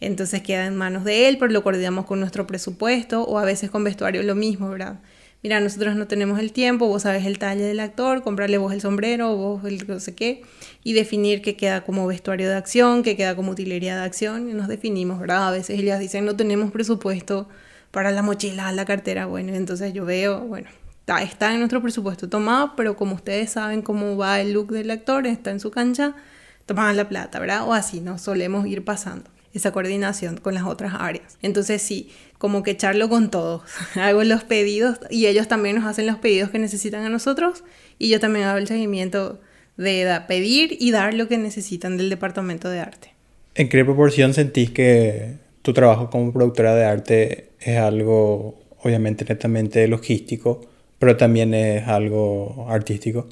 B: entonces queda en manos de él, pero lo coordinamos con nuestro presupuesto o a veces con vestuario lo mismo, ¿verdad? Mira, nosotros no tenemos el tiempo, vos sabes el talle del actor, comprarle vos el sombrero, vos el no sé qué, y definir qué queda como vestuario de acción, qué queda como utilería de acción, y nos definimos, ¿verdad? A veces ellas dicen, no tenemos presupuesto para la mochila, la cartera, bueno, entonces yo veo, bueno, está, está en nuestro presupuesto tomado, pero como ustedes saben cómo va el look del actor, está en su cancha, toman la plata, ¿verdad? O así, nos solemos ir pasando esa coordinación con las otras áreas. Entonces sí, como que echarlo con todos. hago los pedidos y ellos también nos hacen los pedidos que necesitan a nosotros y yo también hago el seguimiento de pedir y dar lo que necesitan del departamento de arte.
C: ¿En qué proporción sentís que tu trabajo como productora de arte es algo obviamente netamente logístico, pero también es algo artístico.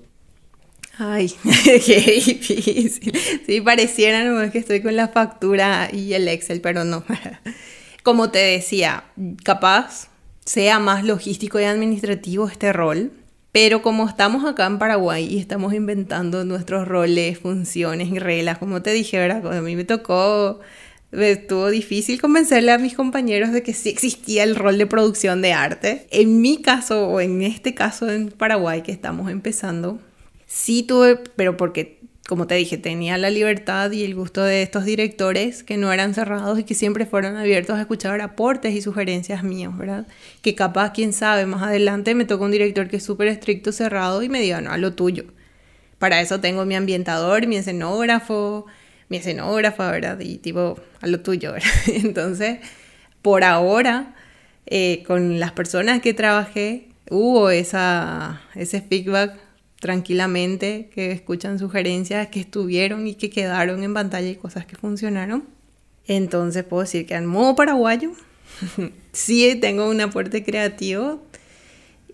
B: Ay, qué difícil. Sí, pareciera nomás que estoy con la factura y el Excel, pero no. Como te decía, capaz sea más logístico y administrativo este rol, pero como estamos acá en Paraguay y estamos inventando nuestros roles, funciones y reglas, como te dije, ¿verdad? a mí me tocó estuvo difícil convencerle a mis compañeros de que sí existía el rol de producción de arte. En mi caso, o en este caso en Paraguay que estamos empezando, sí tuve, pero porque, como te dije, tenía la libertad y el gusto de estos directores que no eran cerrados y que siempre fueron abiertos a escuchar aportes y sugerencias míos, ¿verdad? Que capaz, quién sabe, más adelante me toca un director que es súper estricto, cerrado y me diga, no, a lo tuyo. Para eso tengo mi ambientador, mi escenógrafo, mi escenógrafa, ¿verdad? Y tipo, a lo tuyo, ¿verdad? Entonces, por ahora, eh, con las personas que trabajé, hubo esa, ese feedback tranquilamente, que escuchan sugerencias, que estuvieron y que quedaron en pantalla y cosas que funcionaron. Entonces puedo decir que al modo paraguayo, sí tengo un aporte creativo,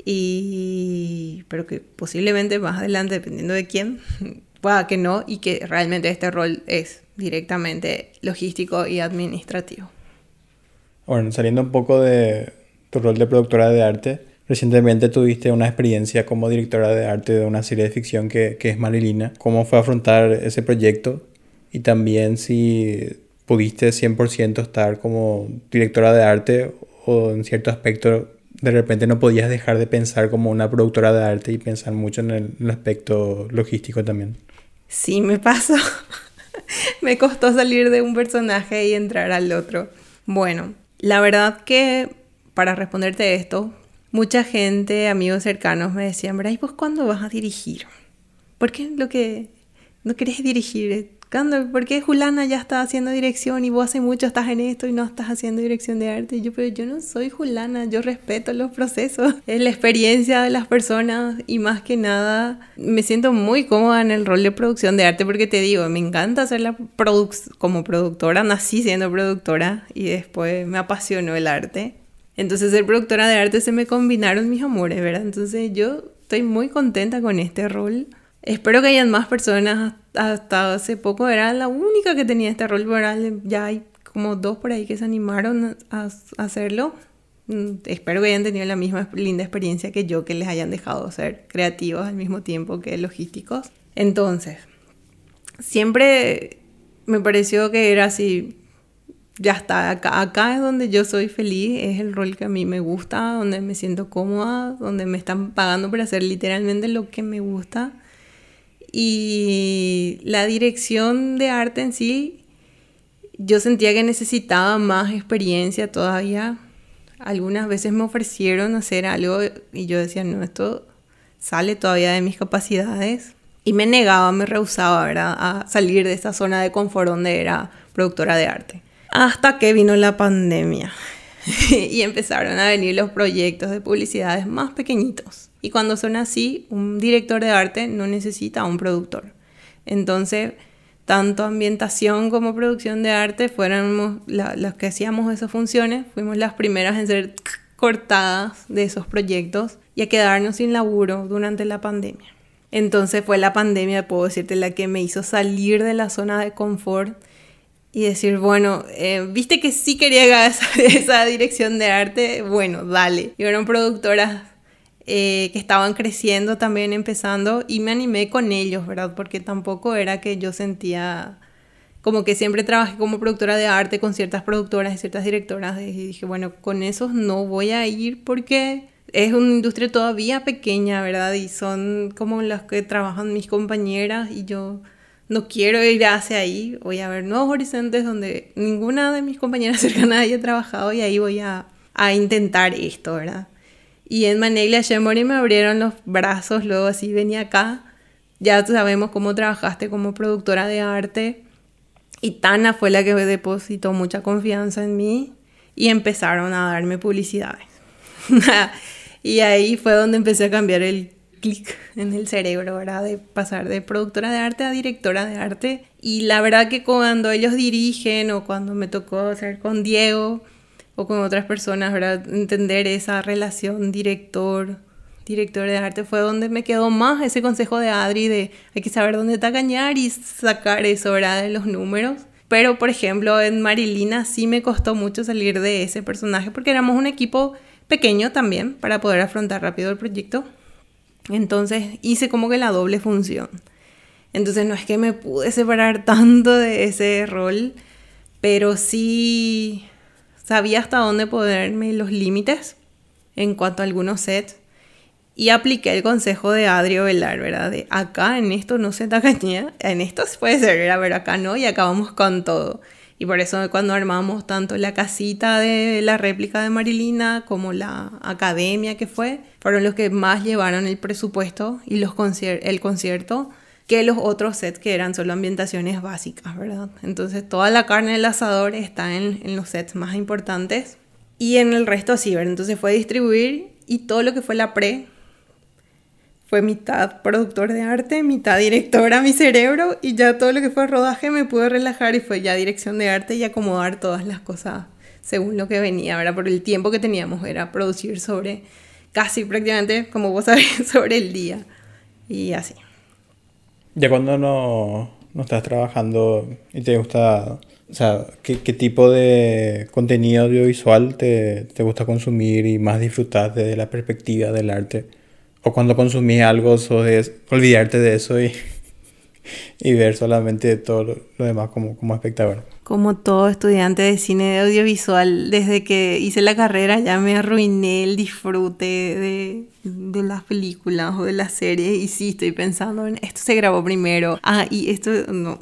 B: y, pero que posiblemente más adelante, dependiendo de quién, pueda que no y que realmente este rol es directamente logístico y administrativo.
C: Bueno, saliendo un poco de tu rol de productora de arte, recientemente tuviste una experiencia como directora de arte de una serie de ficción que, que es Marilina. ¿Cómo fue afrontar ese proyecto? Y también si pudiste 100% estar como directora de arte o en cierto aspecto de repente no podías dejar de pensar como una productora de arte y pensar mucho en el aspecto logístico también.
B: Sí, me pasó. me costó salir de un personaje y entrar al otro. Bueno, la verdad que para responderte esto, mucha gente, amigos cercanos me decían, ¿y vos cuándo vas a dirigir? ¿Por qué lo que no querés dirigir? ¿por qué Julana ya está haciendo dirección y vos hace mucho estás en esto y no estás haciendo dirección de arte? Y yo, pero yo no soy Julana, yo respeto los procesos, es la experiencia de las personas y más que nada me siento muy cómoda en el rol de producción de arte porque te digo, me encanta hacer la como productora, nací siendo productora y después me apasionó el arte. Entonces ser productora de arte se me combinaron mis amores, ¿verdad? Entonces yo estoy muy contenta con este rol. Espero que hayan más personas hasta hace poco era la única que tenía este rol, pero ya hay como dos por ahí que se animaron a, hacerlo. Mm, espero que hayan tenido la misma linda experiencia que yo, que les hayan dejado ser creativos al mismo tiempo que logísticos. Entonces, siempre me pareció que era así, ya está, acá, acá es donde yo soy feliz, es el rol que a mí me gusta, donde me siento cómoda, donde me están pagando por hacer literalmente lo que me gusta. Y la dirección de arte en sí, yo sentía que necesitaba más experiencia todavía. Algunas veces me ofrecieron hacer algo y yo decía, no, esto sale todavía de mis capacidades. Y me negaba, me rehusaba, ¿verdad? A salir de esa zona de confort donde era productora de arte. Hasta que vino la pandemia y empezaron a venir los proyectos de publicidades más pequeñitos. Y cuando son así, un director de arte no necesita un productor. Entonces, tanto ambientación como producción de arte fueron los que hacíamos esas funciones, fuimos las primeras en ser cortadas de esos proyectos y a quedarnos sin laburo durante la pandemia. Entonces fue la pandemia, puedo decirte, la que me hizo salir de la zona de confort y decir, bueno, eh, viste que sí quería esa, esa dirección de arte, bueno, dale. Y eran productoras eh, que estaban creciendo también, empezando, y me animé con ellos, ¿verdad? Porque tampoco era que yo sentía como que siempre trabajé como productora de arte con ciertas productoras y ciertas directoras y dije, bueno, con esos no voy a ir porque es una industria todavía pequeña, ¿verdad? Y son como las que trabajan mis compañeras y yo no quiero ir hacia ahí, voy a ver nuevos horizontes donde ninguna de mis compañeras cercanas haya trabajado y ahí voy a, a intentar esto, ¿verdad? Y en Maneglia Shemory me abrieron los brazos, luego así venía acá, ya sabemos cómo trabajaste como productora de arte y Tana fue la que depositó mucha confianza en mí y empezaron a darme publicidades. Y ahí fue donde empecé a cambiar el clic en el cerebro, ¿verdad? De pasar de productora de arte a directora de arte. Y la verdad que cuando ellos dirigen o cuando me tocó hacer con Diego o con otras personas, ¿verdad? Entender esa relación director, director de arte fue donde me quedó más ese consejo de Adri de hay que saber dónde tacañar y sacar eso, ¿verdad? De los números. Pero, por ejemplo, en Marilina sí me costó mucho salir de ese personaje porque éramos un equipo pequeño también para poder afrontar rápido el proyecto. Entonces hice como que la doble función. Entonces no es que me pude separar tanto de ese rol, pero sí sabía hasta dónde ponerme los límites en cuanto a algunos sets. Y apliqué el consejo de Adrio Velar, ¿verdad? De acá en esto no se tacañea, en esto puede ser, ver acá no, y acabamos con todo. Y por eso cuando armamos tanto la casita de la réplica de Marilina como la academia que fue, fueron los que más llevaron el presupuesto y los el concierto que los otros sets que eran solo ambientaciones básicas, ¿verdad? Entonces toda la carne del asador está en, en los sets más importantes y en el resto sí, ¿verdad? Entonces fue distribuir y todo lo que fue la pre fue mitad productor de arte, mitad directora mi cerebro y ya todo lo que fue rodaje me pude relajar y fue ya dirección de arte y acomodar todas las cosas según lo que venía, ¿verdad? Por el tiempo que teníamos era producir sobre casi prácticamente, como vos sabés, sobre el día y así.
C: Ya cuando no, no estás trabajando y te gusta, o sea, ¿qué, qué tipo de contenido audiovisual te, te gusta consumir y más disfrutar desde la perspectiva del arte? O cuando consumís algo, es olvidarte de eso y, y ver solamente todo lo, demás como, como espectador.
B: Como todo estudiante de cine de audiovisual, desde que hice la carrera ya me arruiné el disfrute de, de las películas o de las series y sí estoy pensando en esto se grabó primero. Ah, y esto no,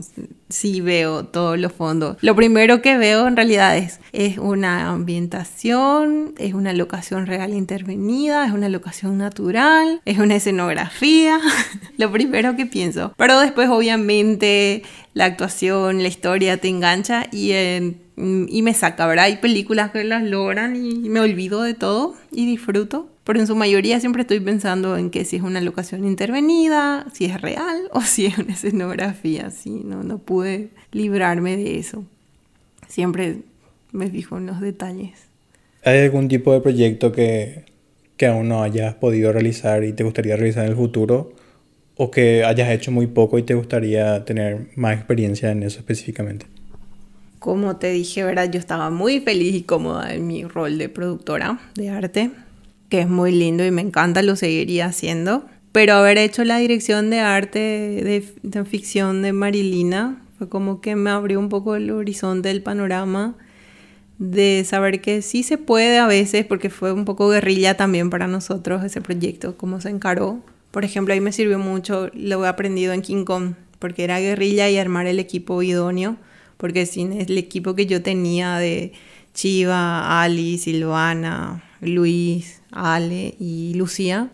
B: sí veo todos los fondos. Lo primero que veo en realidad es, es una ambientación, es una locación real intervenida, es una locación natural, es una escenografía. Lo primero que pienso. Pero después obviamente la actuación, la historia te engancha y, y me saca, ¿verdad? Hay películas que las logran y me olvido de todo y disfruto pero en su mayoría siempre estoy pensando en que si es una locación intervenida, si es real o si es una escenografía, sí, no, no pude librarme de eso. Siempre me fijo en los detalles.
C: ¿Hay algún tipo de proyecto que, que aún no hayas podido realizar y te gustaría realizar en el futuro? ¿O que hayas hecho muy poco y te gustaría tener más experiencia en eso específicamente?
B: Como te dije, ¿verdad? Yo estaba muy feliz y cómoda en mi rol de productora de arte, que es muy lindo y me encanta, lo seguiría haciendo. Pero haber hecho la dirección de arte de, de ficción de Marilina fue como que me abrió un poco el horizonte del panorama de saber que sí se puede a veces, porque fue un poco guerrilla también para nosotros ese proyecto, cómo se encaró. Por ejemplo, ahí me sirvió mucho lo he aprendido en King Kong, porque era guerrilla y armar el equipo idóneo, porque sin el equipo que yo tenía de Chiva, Ali, Silvana, Luis, Ale y Lucía,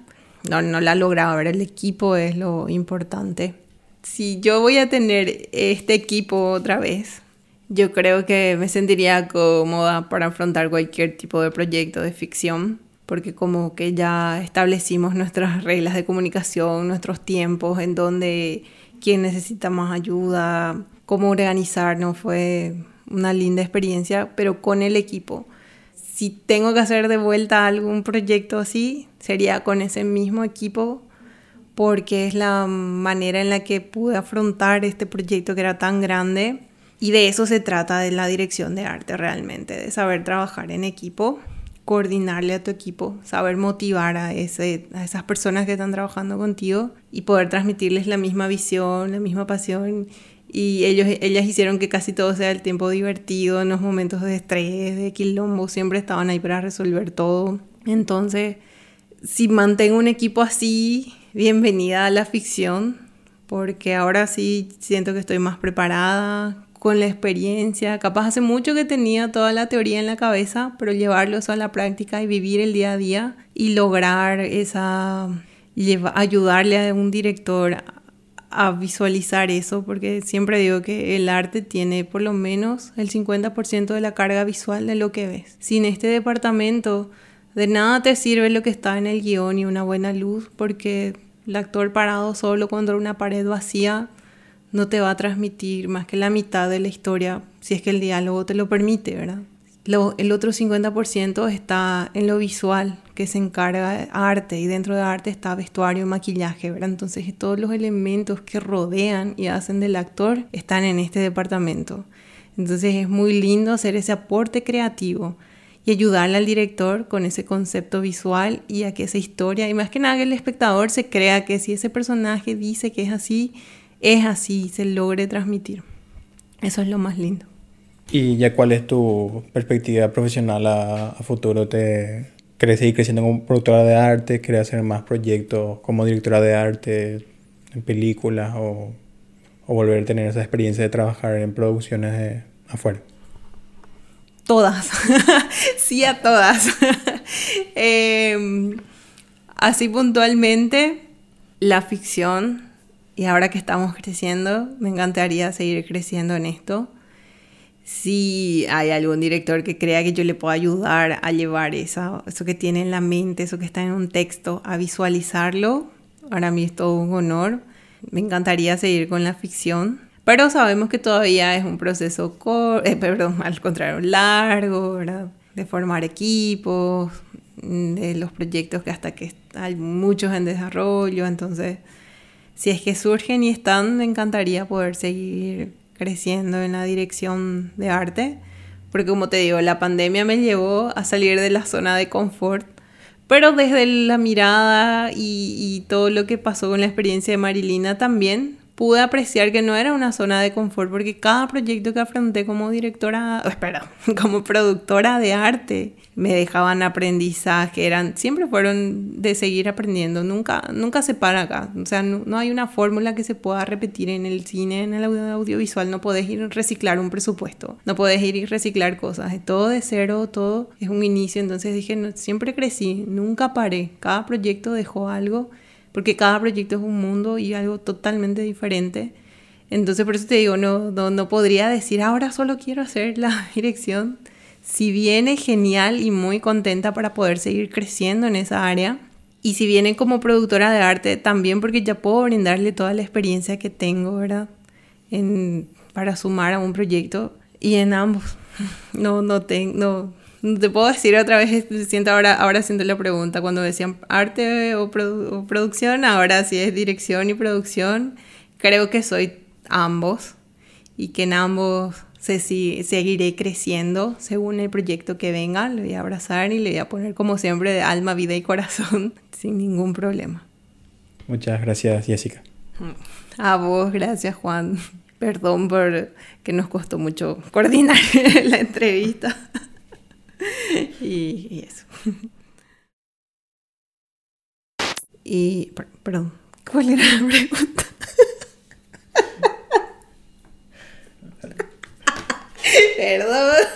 B: no, no la lograba. Ver, el equipo es lo importante. Si yo voy a tener este equipo otra vez, yo creo que me sentiría cómoda para afrontar cualquier tipo de proyecto de ficción, porque como que ya establecimos nuestras reglas de comunicación, nuestros tiempos, en donde quién necesita más ayuda, cómo organizarnos, fue una linda experiencia, pero con el equipo. Si tengo que hacer de vuelta algún proyecto así, sería con ese mismo equipo, porque es la manera en la que pude afrontar este proyecto que era tan grande y de eso se trata de la dirección de arte realmente, de saber trabajar en equipo, coordinarle a tu equipo, saber motivar a, a esas personas que están trabajando contigo y poder transmitirles la misma visión, la misma pasión. Y ellos, ellas hicieron que casi todo sea el tiempo divertido, en los momentos de estrés, de quilombo, siempre estaban ahí para resolver todo. Entonces, si mantengo un equipo así, bienvenida a la ficción, porque ahora sí siento que estoy más preparada, con la experiencia. Capaz hace mucho que tenía toda la teoría en la cabeza, pero llevarlo eso a la práctica y vivir el día a día y lograr esa ayudarle a un director a visualizar eso, porque siempre digo que el arte tiene por lo menos el 50% de la carga visual de lo que ves. Sin este departamento, de nada te sirve lo que está en el guion y una buena luz, porque el actor parado solo contra una pared vacía no te va a transmitir más que la mitad de la historia si es que el diálogo te lo permite, ¿verdad? El otro 50% está en lo visual, que se encarga de arte, y dentro de arte está vestuario y maquillaje, ¿verdad? Entonces todos los elementos que rodean y hacen del actor están en este departamento. Entonces es muy lindo hacer ese aporte creativo y ayudarle al director con ese concepto visual y a que esa historia, y más que nada que el espectador se crea que si ese personaje dice que es así, es así, se logre transmitir. Eso es lo más lindo.
C: ¿Y ya cuál es tu perspectiva profesional a, futuro? ¿Te querés seguir creciendo como productora de arte? ¿Querés hacer más proyectos como directora de arte en películas o, o volver a tener esa experiencia de trabajar en producciones de afuera?
B: Todas, sí a todas. Em, así puntualmente, la ficción y ahora que estamos creciendo, me encantaría seguir creciendo en esto. Si hay algún director que crea que yo le puedo ayudar a llevar eso, eso que tiene en la mente, eso que está en un texto, a visualizarlo, para mí es todo un honor. Me encantaría seguir con la ficción, pero sabemos que todavía es un proceso, eh, perdón, al contrario, largo. De formar equipos, de los proyectos que hasta que hay muchos en desarrollo, entonces si es que surgen y están, me encantaría poder seguir creciendo en la dirección de arte, porque como te digo, la pandemia me llevó a salir de la zona de confort, pero desde la mirada y, y todo lo que pasó con la experiencia de Marilina también, pude apreciar que no era una zona de confort porque cada proyecto que afronté como directora, espera, como productora de arte, me dejaban aprendizaje, eran, siempre fueron de seguir aprendiendo, nunca, nunca se para acá, o sea, no, hay una fórmula que se pueda repetir en el cine, en el audiovisual, no podés ir a reciclar un presupuesto, no podés ir y reciclar cosas, es todo de cero, todo es un inicio, entonces dije, no, siempre crecí, nunca paré, cada proyecto dejó algo porque cada proyecto es un mundo y algo totalmente diferente. Entonces por eso te digo, no, no, podría decir ahora solo quiero hacer la dirección. Si viene genial y muy contenta para poder seguir creciendo en esa área. Y si viene como productora de arte también porque ya puedo brindarle toda la experiencia que tengo, ¿verdad? En, para sumar a un proyecto. Y en ambos. No, no tengo, te puedo decir otra vez, siento ahora, ahora siento la pregunta, cuando decían arte o, producción, ahora sí es dirección y producción. Creo que soy ambos y que en ambos sé si seguiré creciendo según el proyecto que venga. Le voy a abrazar y le voy a poner como siempre de alma, vida y corazón sin ningún problema.
C: Muchas gracias, Jessica.
B: A vos, gracias, Juan. Perdón por que nos costó mucho coordinar la entrevista. y, eso. Y, perdón, ¿cuál era la pregunta? Perdón.